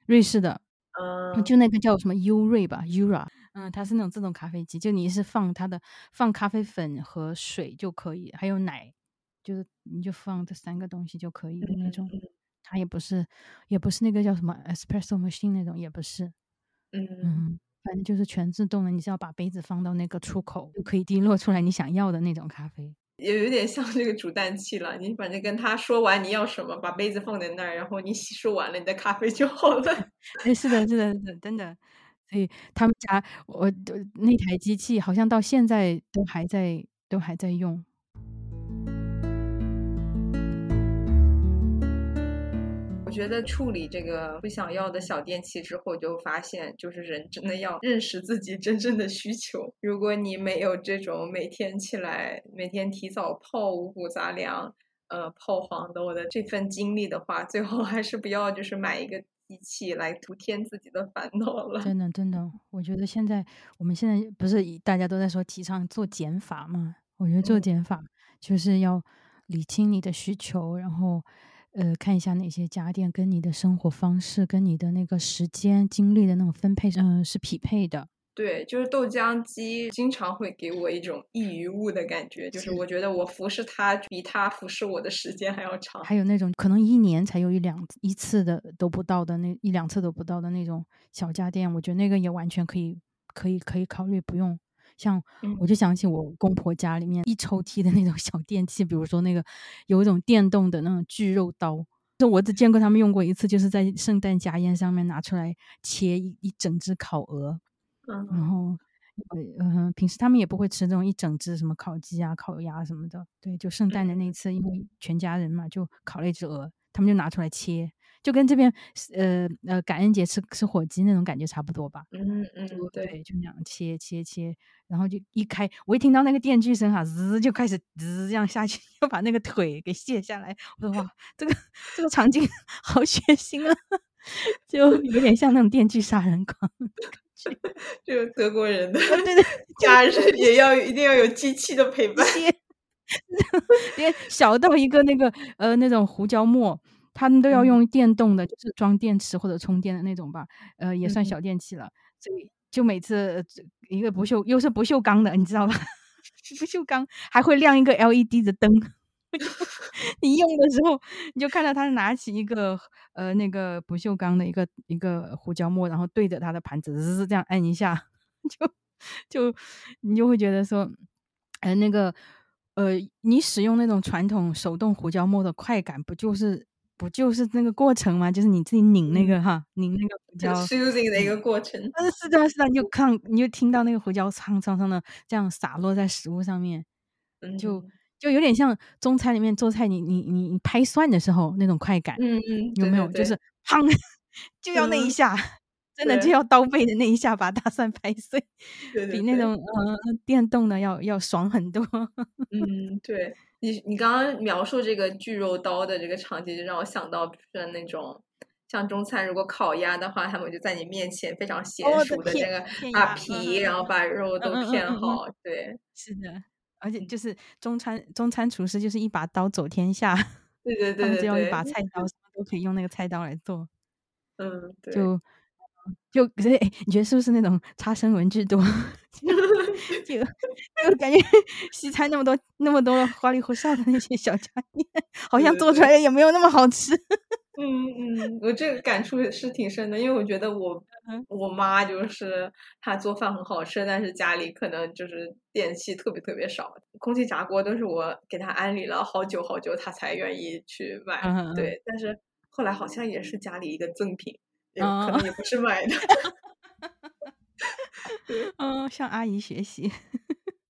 瑞士的。嗯，就那个叫什么优瑞吧，Ura。嗯，它是那种自动咖啡机，就你是放它的放咖啡粉和水就可以，还有奶，就是你就放这三个东西就可以的那种。它也不是，也不是那个叫什么 Espresso machine 那种，也不是。嗯。”反正就是全自动的，你只要把杯子放到那个出口，就可以滴落出来你想要的那种咖啡，也有点像这个煮蛋器了。你反正跟他说完你要什么，把杯子放在那儿，然后你洗漱完了，你的咖啡就好了。[laughs] 哎，是的，是的，是的，真的。所以他们家我那台机器好像到现在都还在，都还在用。我觉得处理这个不想要的小电器之后，就发现就是人真的要认识自己真正的需求。如果你没有这种每天起来、每天提早泡五谷杂粮、呃泡黄豆的这份经历的话，最后还是不要就是买一个机器来徒添自己的烦恼了。真的，真的，我觉得现在我们现在不是大家都在说提倡做减法嘛？我觉得做减法就是要理清你的需求，然后。呃，看一下哪些家电跟你的生活方式、跟你的那个时间精力的那种分配，嗯，是匹配的。对，就是豆浆机经常会给我一种异于物的感觉，就是我觉得我服侍它比它服侍我的时间还要长。还有那种可能一年才有一两一次的都不到的那一两次都不到的那种小家电，我觉得那个也完全可以，可以，可以考虑不用。像我就想起我公婆家里面一抽屉的那种小电器，比如说那个有一种电动的那种锯肉刀，就我只见过他们用过一次，就是在圣诞家宴上面拿出来切一一整只烤鹅，嗯，然后嗯，平时他们也不会吃这种一整只什么烤鸡啊、烤鸭什么的，对，就圣诞的那次，因为全家人嘛，就烤了一只鹅，他们就拿出来切。就跟这边呃呃感恩节吃吃火鸡那种感觉差不多吧。嗯嗯，对，就那样切切切，然后就一开，我一听到那个电锯声哈，滋就开始滋这样下去，要把那个腿给卸下来。我说哇，这个这个场景 [laughs] 好血腥啊，[laughs] 就有点像那种电锯杀人狂。就 [laughs] 德国人的对对，家人也要一定要有机器的陪伴，连小到一个那个呃那种胡椒末。他们都要用电动的，就是装电池或者充电的那种吧，呃，也算小电器了。所以就每次一个不锈又是不锈钢的，你知道吧？[laughs] 不锈钢还会亮一个 LED 的灯。[laughs] 你用的时候，你就看到他拿起一个呃那个不锈钢的一个一个胡椒末，然后对着他的盘子滋这样按一下，[laughs] 就就你就会觉得说，呃那个呃你使用那种传统手动胡椒末的快感，不就是？不就是那个过程吗？就是你自己拧那个哈，拧那个胡椒，choosing 的一个过程。但，是是的，是的，你就看，你就听到那个胡椒苍苍苍的这样洒落在食物上面，就就有点像中餐里面做菜，你你你你拍蒜的时候那种快感，嗯嗯，有没有？就是砰，就要那一下，[laughs] 真的就要刀背的那一下把大蒜拍碎，比那种呃电动的要要爽很多。[laughs] 嗯，对。你你刚刚描述这个锯肉刀的这个场景，就让我想到就，是那种像中餐，如果烤鸭的话，他们就在你面前非常娴熟的那个把皮，然后把肉都片好。对，是的，而且就是中餐中餐厨师就是一把刀走天下。对对对，他们只要一把菜刀，什么都可以用那个菜刀来做。嗯，就就所以，你觉得是不是那种差生文 [laughs] 具多？就就感觉西餐那么多那么多花里胡哨的那些小家电，好像做出来也没有那么好吃。嗯嗯，我这个感触是挺深的，因为我觉得我我妈就是她做饭很好吃，但是家里可能就是电器特别特别少，空气炸锅都是我给她安利了好久好久，她才愿意去买。对，但是后来好像也是家里一个赠品，可能也不是买的。嗯，向阿姨学习。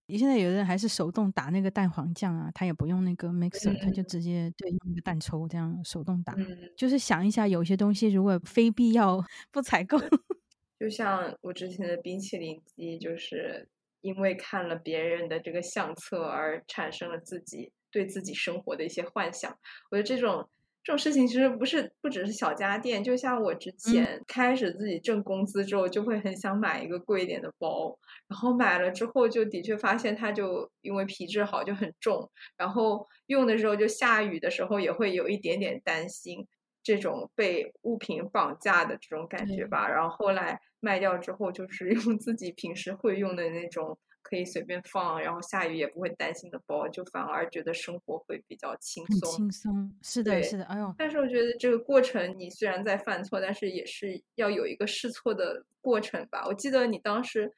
你 [laughs] 现在有的人还是手动打那个蛋黄酱啊，他也不用那个 mixer，他就直接对用那个蛋抽这样手动打。就是想一下，有些东西如果非必要不采购，[laughs] 就像我之前的冰淇淋机，就是因为看了别人的这个相册而产生了自己对自己生活的一些幻想。我觉得这种。这种事情其实不是不只是小家电，就像我之前开始自己挣工资之后，就会很想买一个贵一点的包，然后买了之后就的确发现它就因为皮质好就很重，然后用的时候就下雨的时候也会有一点点担心这种被物品绑架的这种感觉吧。然后后来卖掉之后，就是用自己平时会用的那种。可以随便放，然后下雨也不会担心的包，就反而觉得生活会比较轻松。轻松，是的，是的，哎呦！但是我觉得这个过程，你虽然在犯错，但是也是要有一个试错的过程吧。我记得你当时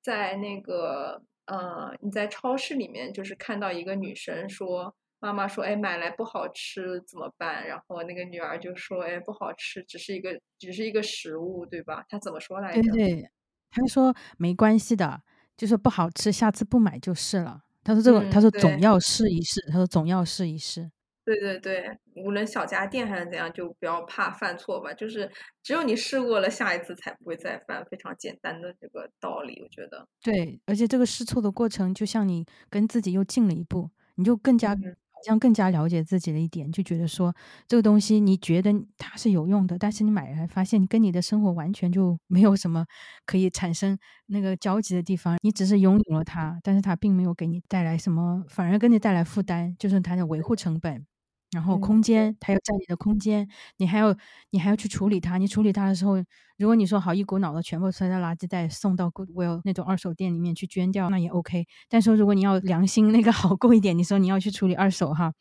在那个呃，你在超市里面，就是看到一个女生说：“妈妈说，哎，买来不好吃怎么办？”然后那个女儿就说：“哎，不好吃，只是一个，只是一个食物，对吧？”她怎么说来着？对对，她说没关系的。就是不好吃，下次不买就是了。他说这个，他说总要试一试。他说总要试一试。对对对，无论小家电还是怎样，就不要怕犯错吧。就是只有你试过了，下一次才不会再犯。非常简单的这个道理，我觉得。对，而且这个试错的过程，就像你跟自己又近了一步，你就更加。这样更加了解自己的一点，就觉得说这个东西你觉得它是有用的，但是你买来发现你跟你的生活完全就没有什么可以产生那个交集的地方，你只是拥有了它，但是它并没有给你带来什么，反而给你带来负担，就是它的维护成本。然后空间，它要占你的空间，你还要你还要去处理它。你处理它的时候，如果你说好一股脑的全部塞在垃圾袋，送到 Goodwill 那种二手店里面去捐掉，那也 OK。但是如果你要良心那个 [laughs] 好过一点，你说你要去处理二手哈，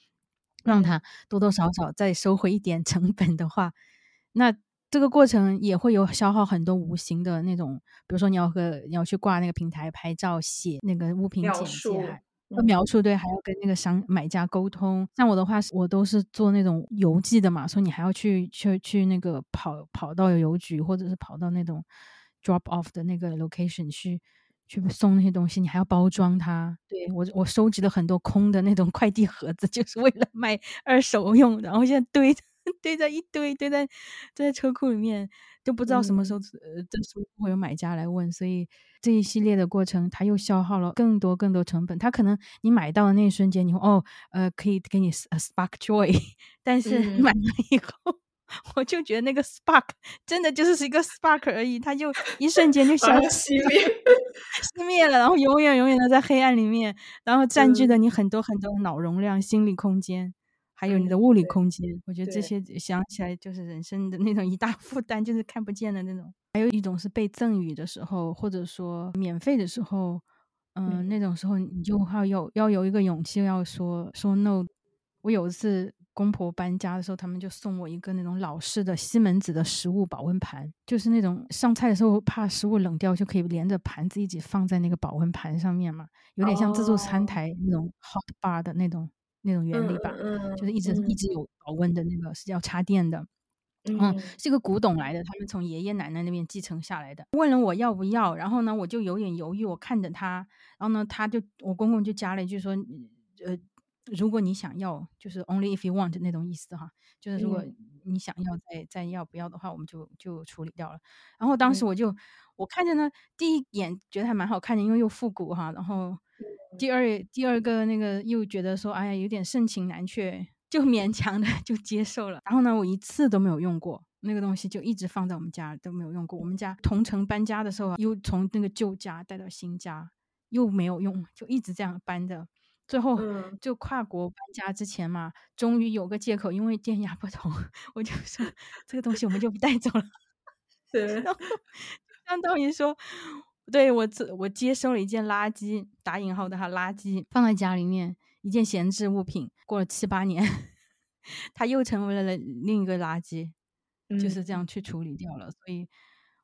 让它多多少少再收回一点成本的话，那这个过程也会有消耗很多无形的那种，比如说你要和你要去挂那个平台拍照，写那个物品简介。描述对，还要跟那个商买家沟通。像我的话，我都是做那种邮寄的嘛，所以你还要去去去那个跑跑到邮局，或者是跑到那种 drop off 的那个 location 去去送那些东西，你还要包装它。对我，我收集了很多空的那种快递盒子，[laughs] 就是为了卖二手用，然后现在堆 [laughs] 堆在一堆，堆在堆在车库里面。就不知道什么时候呃，这时候会有买家来问，所以这一系列的过程，它又消耗了更多更多成本。它可能你买到的那一瞬间，你会哦，呃，可以给你 spark joy，[laughs] 但是买了以后，[laughs] 我就觉得那个 spark 真的就是是一个 spark 而已，它就一瞬间就消熄灭 [laughs] 熄灭了，然后永远永远的在黑暗里面，然后占据了你很多很多的脑容量、心理空间。还有你的物理空间，我觉得这些想起来就是人生的那种一大 [laughs] 负担，就是看不见的那种。还有一种是被赠予的时候，或者说免费的时候，嗯，那种时候你就要有要有一个勇气，要说说 no。我有一次公婆搬家的时候，他们就送我一个那种老式的西门子的食物保温盘，就是那种上菜的时候怕食物冷掉，就可以连着盘子一起放在那个保温盘上面嘛，有点像自助餐台那种 hot bar 的那种。那种原理吧，就是一直一直有保温的那个是要插电的，嗯，是个古董来的，他们从爷爷奶奶那边继承下来的。问了我要不要，然后呢，我就有点犹豫，我看着他，然后呢，他就我公公就加了一句说，呃，如果你想要，就是 only if you want 那种意思哈，就是如果你想要再再要不要的话，我们就就处理掉了。然后当时我就我看着呢，第一眼觉得还蛮好看的，因为又复古哈，然后。第二第二个那个又觉得说，哎呀，有点盛情难却，就勉强的 [laughs] 就接受了。然后呢，我一次都没有用过那个东西，就一直放在我们家都没有用过。我们家同城搬家的时候，又从那个旧家带到新家，又没有用，就一直这样搬着。最后就跨国搬家之前嘛，终于有个借口，因为电压不同，[laughs] 我就说这个东西我们就不带走了。[laughs] 对，相当于说。对我这我接收了一件垃圾，打引号的哈垃圾，放在家里面一件闲置物品，过了七八年，[laughs] 它又成为了另一个垃圾，就是这样去处理掉了。所以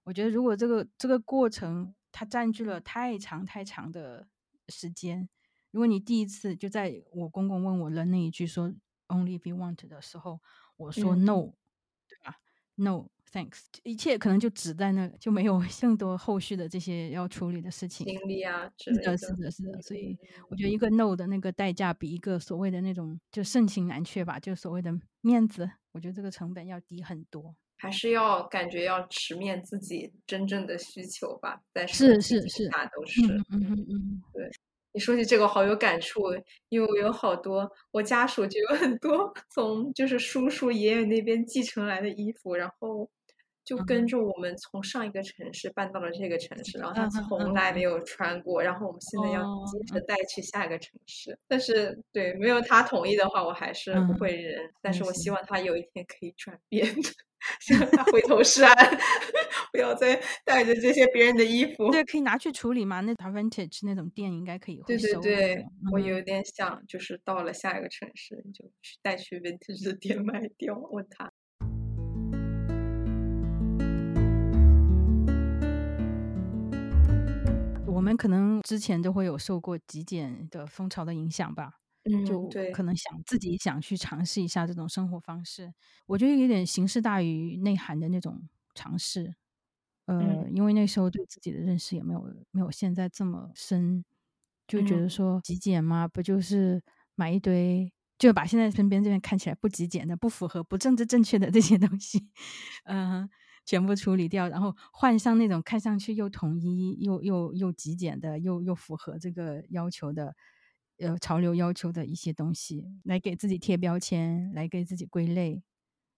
我觉得，如果这个这个过程它占据了太长太长的时间，如果你第一次就在我公公问我的那一句说 “only if you want” 的时候，我说 “no”，对吧？“no”。Thanks，一切可能就只在那，就没有 [laughs] 更多后续的这些要处理的事情。精力啊，是的，是的，是的。所以我觉得一个 no 的那个代价，比一个所谓的那种就盛情难却吧，就所谓的面子，我觉得这个成本要低很多。还是要感觉要直面自己真正的需求吧，在是是是，那都是，嗯嗯嗯，对。你说起这个好有感触，因为我有好多，我家属就有很多 [laughs] 从就是叔叔爷爷那边继承来的衣服，然后。就跟着我们从上一个城市搬到了这个城市，然后他从来没有穿过，然后我们现在要接着带去下一个城市。但是，对没有他同意的话，我还是不会扔。但是我希望他有一天可以转变，希望他回头是岸，[laughs] 不要再带着这些别人的衣服。对，可以拿去处理嘛？那 vintage 那种店应该可以对对对，我有点想，就是到了下一个城市，就去带去 vintage 的店 [laughs] 卖掉。问他。我们可能之前都会有受过极简的风潮的影响吧，嗯，就可能想自己想去尝试一下这种生活方式。我觉得有点形式大于内涵的那种尝试，呃，因为那时候对自己的认识也没有没有现在这么深，就觉得说极简嘛，不就是买一堆，就把现在身边这边看起来不极简的、不符合、不政治正确的这些东西，[laughs] 嗯。全部处理掉，然后换上那种看上去又统一又又又极简的，又又符合这个要求的，呃，潮流要求的一些东西，来给自己贴标签，来给自己归类，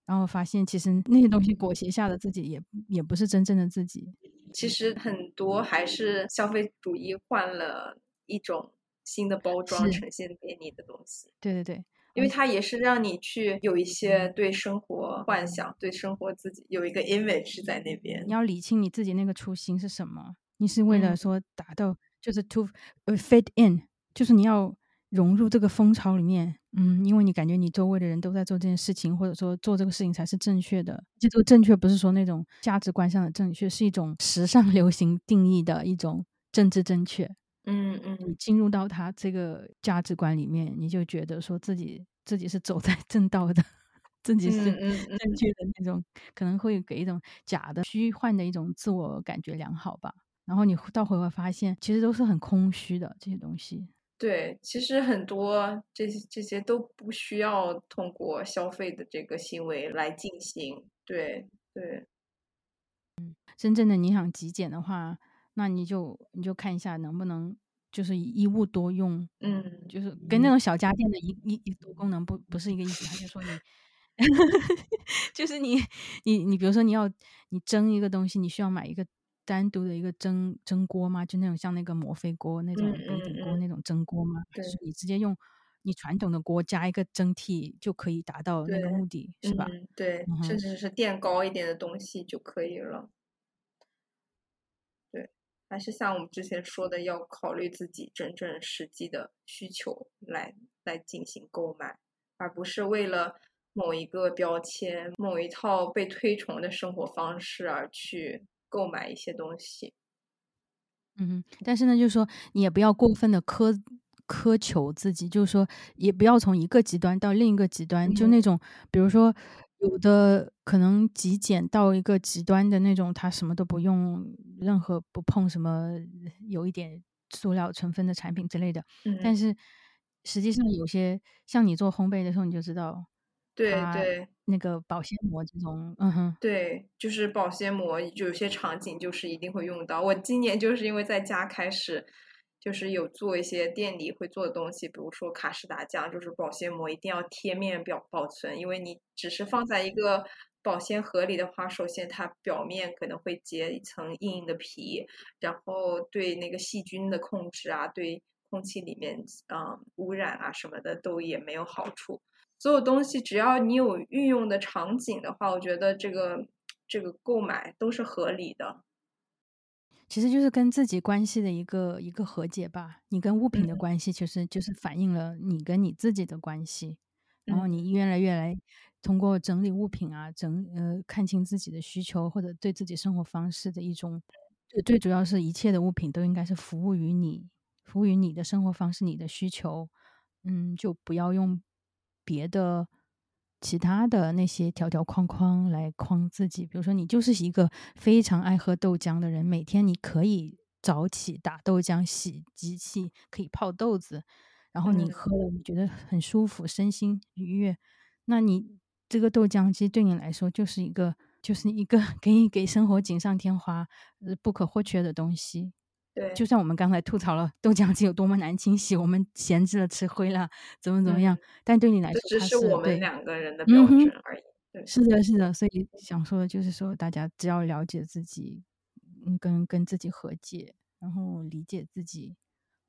然后发现其实那些东西裹挟下的自己也也不是真正的自己。其实很多还是消费主义换了一种新的包装呈现给你的东西。对对对。因为它也是让你去有一些对生活幻想，对生活自己有一个 image 在那边。你要理清你自己那个初心是什么？你是为了说达到，就是 to fit in，就是你要融入这个风潮里面。嗯，因为你感觉你周围的人都在做这件事情，或者说做这个事情才是正确的。这个正确不是说那种价值观上的正确，是一种时尚流行定义的一种政治正确。嗯嗯，你进入到他这个价值观里面，你就觉得说自己自己是走在正道的，自己是正确的那种，可能会给一种假的、虚幻的一种自我感觉良好吧。然后你到回会发现，其实都是很空虚的这些东西。对，其实很多这些这些都不需要通过消费的这个行为来进行。对对，嗯，真正的你想极简的话。那你就你就看一下能不能就是一物多用，嗯，就是跟那种小家电的一一一多功能不不是一个意思。他就说你，[laughs] 就是你你你比如说你要你蒸一个东西，你需要买一个单独的一个蒸蒸锅吗？就那种像那个摩飞锅那种北鼎锅那种蒸锅吗？对，你直接用你传统的锅加一个蒸屉就可以达到那个目的，是吧？对，甚至是垫高一点的东西就可以了。还是像我们之前说的，要考虑自己真正实际的需求来来进行购买，而不是为了某一个标签、某一套被推崇的生活方式而去购买一些东西。嗯，但是呢，就是说你也不要过分的苛苛求自己，就是说也不要从一个极端到另一个极端，就那种比如说。有的可能极简到一个极端的那种，他什么都不用，任何不碰什么有一点塑料成分的产品之类的。嗯。但是实际上有些像你做烘焙的时候，你就知道，对对，那个保鲜膜这种，嗯哼，对，就是保鲜膜，就有些场景就是一定会用到。我今年就是因为在家开始。就是有做一些店里会做的东西，比如说卡士达酱，就是保鲜膜一定要贴面表保存，因为你只是放在一个保鲜盒里的话，首先它表面可能会结一层硬硬的皮，然后对那个细菌的控制啊，对空气里面嗯污染啊什么的都也没有好处。所有东西只要你有运用的场景的话，我觉得这个这个购买都是合理的。其实就是跟自己关系的一个一个和解吧。你跟物品的嗯关系，其实就是反映了你跟你自己的关系。然后嗯你越来越来通过整理物品啊，整呃看清自己的需求或者对自己生活方式的一种，最最主要是一切的物品都应该是服务于你，服务于你的生活方式、你的需求。嗯，就不要用别的其他的那些条条框框来框自己。比如说，你就是一个非常爱喝豆浆的人，每天你可以早起打豆浆，洗机器可以泡豆子，然后你嗯喝了你觉得很舒服，身心愉悦，那你这个豆浆机对你来说就是一个就是一个 [laughs] 给你给生活锦上添花、呃不可或缺的东西。对，就像我们刚才吐槽了豆浆机有多么难清洗，我们闲置了吃灰了，怎么怎么样，但对你来说，它只是我们对两个人的嗯标准而已。对，是的，是的，所以想说的就是说，大家只要了解自己，嗯，跟跟自己和解，然后理解自己，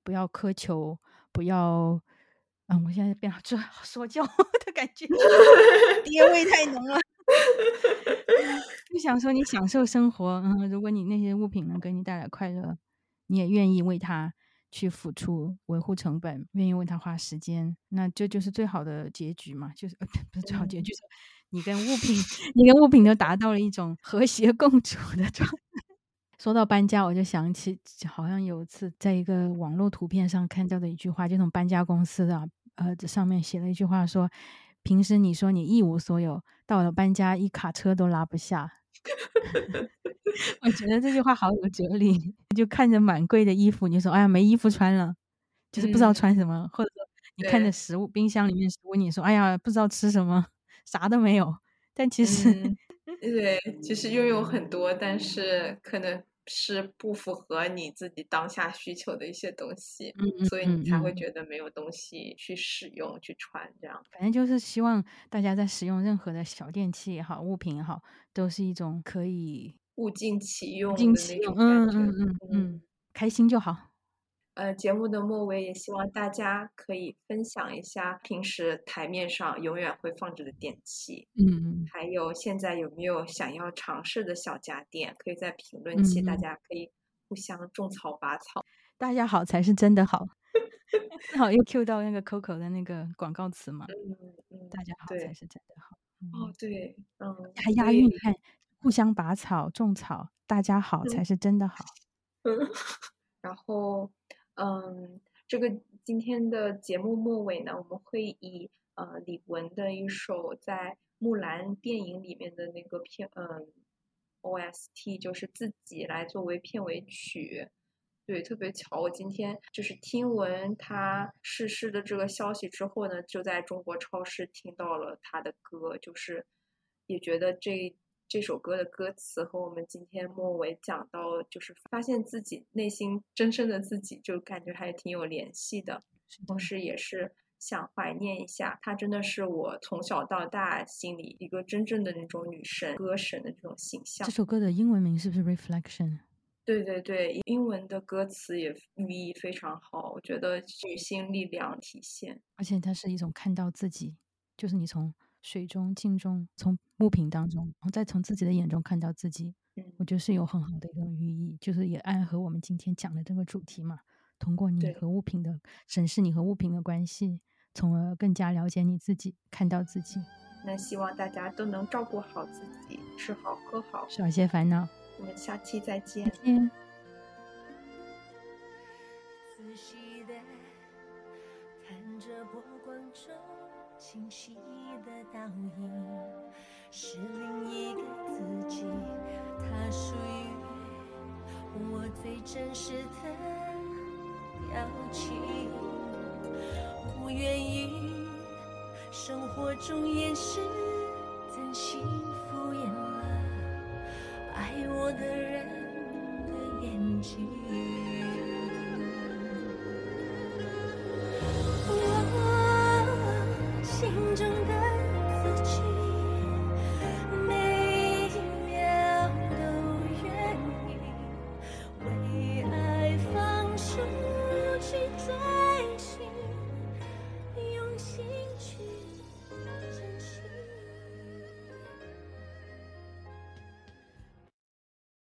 不要苛求，不要，嗯，我现在变这说教 [laughs] 的感觉，[laughs] 爹味太浓了。就想说你享受生活，嗯，如果你那些物品能给你带来快乐，你也愿意为他去付出维护成本，愿意为他花时间，那这就是最好的结局嘛，就是、呃、[laughs] 不是最好结局，是你跟物品，[laughs] 你跟物品都达到了一种和谐共处的状态。[laughs] 说到搬家，我就想起好像有一次在一个网络图片上看到的一句话，就从搬家公司的呃这上面写了一句话说：平时你说你一无所有，到了搬家一卡车都拉不下。[laughs] 我觉得这句话好有哲理。就看着满柜的衣服，你说：“哎呀，没衣服穿了，就是不知道嗯穿什么。或者说你看着食物，冰箱里面食物，你说：“哎呀，不知道吃什么，啥都没有。”但其实，嗯，[laughs] 对，其实拥有很多，但是可能是不符合你自己当下需求的一些东西，嗯嗯所以你才会觉得没有东西去使用、去穿这样。反正就是希望大家在使用任何的小电器也好，物品也好，都是一种可以物尽其用尽的那其用，种感觉。嗯嗯嗯嗯，开心就好。呃，节目的末尾也希望大家可以分享一下平时台面上永远会放着的电器，嗯嗯还有现在有没有想要尝试的小家电，可以在评论区，大家可以互相种草拔草。[laughs] 大家好才是真的好。[laughs] 正好又 Q 到那个 Coco 的那个广告词嘛，嗯嗯，大家好才是真的好。哦嗯，对，嗯，还押韵，你看，互相拔草种草，大家好才嗯是真的好。[laughs] 嗯，然后，嗯，这个今天的节目末尾呢，我们会以呃李玟的一首在木兰电影里面的那个片，嗯，OST 就是自己来作为片尾曲。对，特别巧，我今天就是听闻他逝世的这个消息之后呢，就在中国超市听到了他的歌，就是也觉得这这首歌的歌词和我们今天末尾讲到，就是发现自己内心真正的自己，就感觉还挺有联系的。同时也是想怀念一下，她真的是我从小到大心里一个真正的那种女神、歌神的这种形象这。首歌的英文名是不是 Reflection？对对对，英文的歌词也寓意非常好，我觉得女性力量体现。而且它是一种看到自己，就是你从水中、镜中、从物品当中，然后再从自己的眼中看到自己，嗯我觉得是有很好的一种寓意，就是也暗合我们今天讲的这个主题嘛。通过你和物品的审视你和物品的关系，从而更加了解你自己，看到自己，那希望大家都能照顾好自己，吃好喝好。少一些烦恼。我们下期再见再。见。仔细的看着波光中清晰的倒影，是另一个自己，它属于我最真实的表情。不愿意生活中掩饰，真心敷衍的人的眼睛。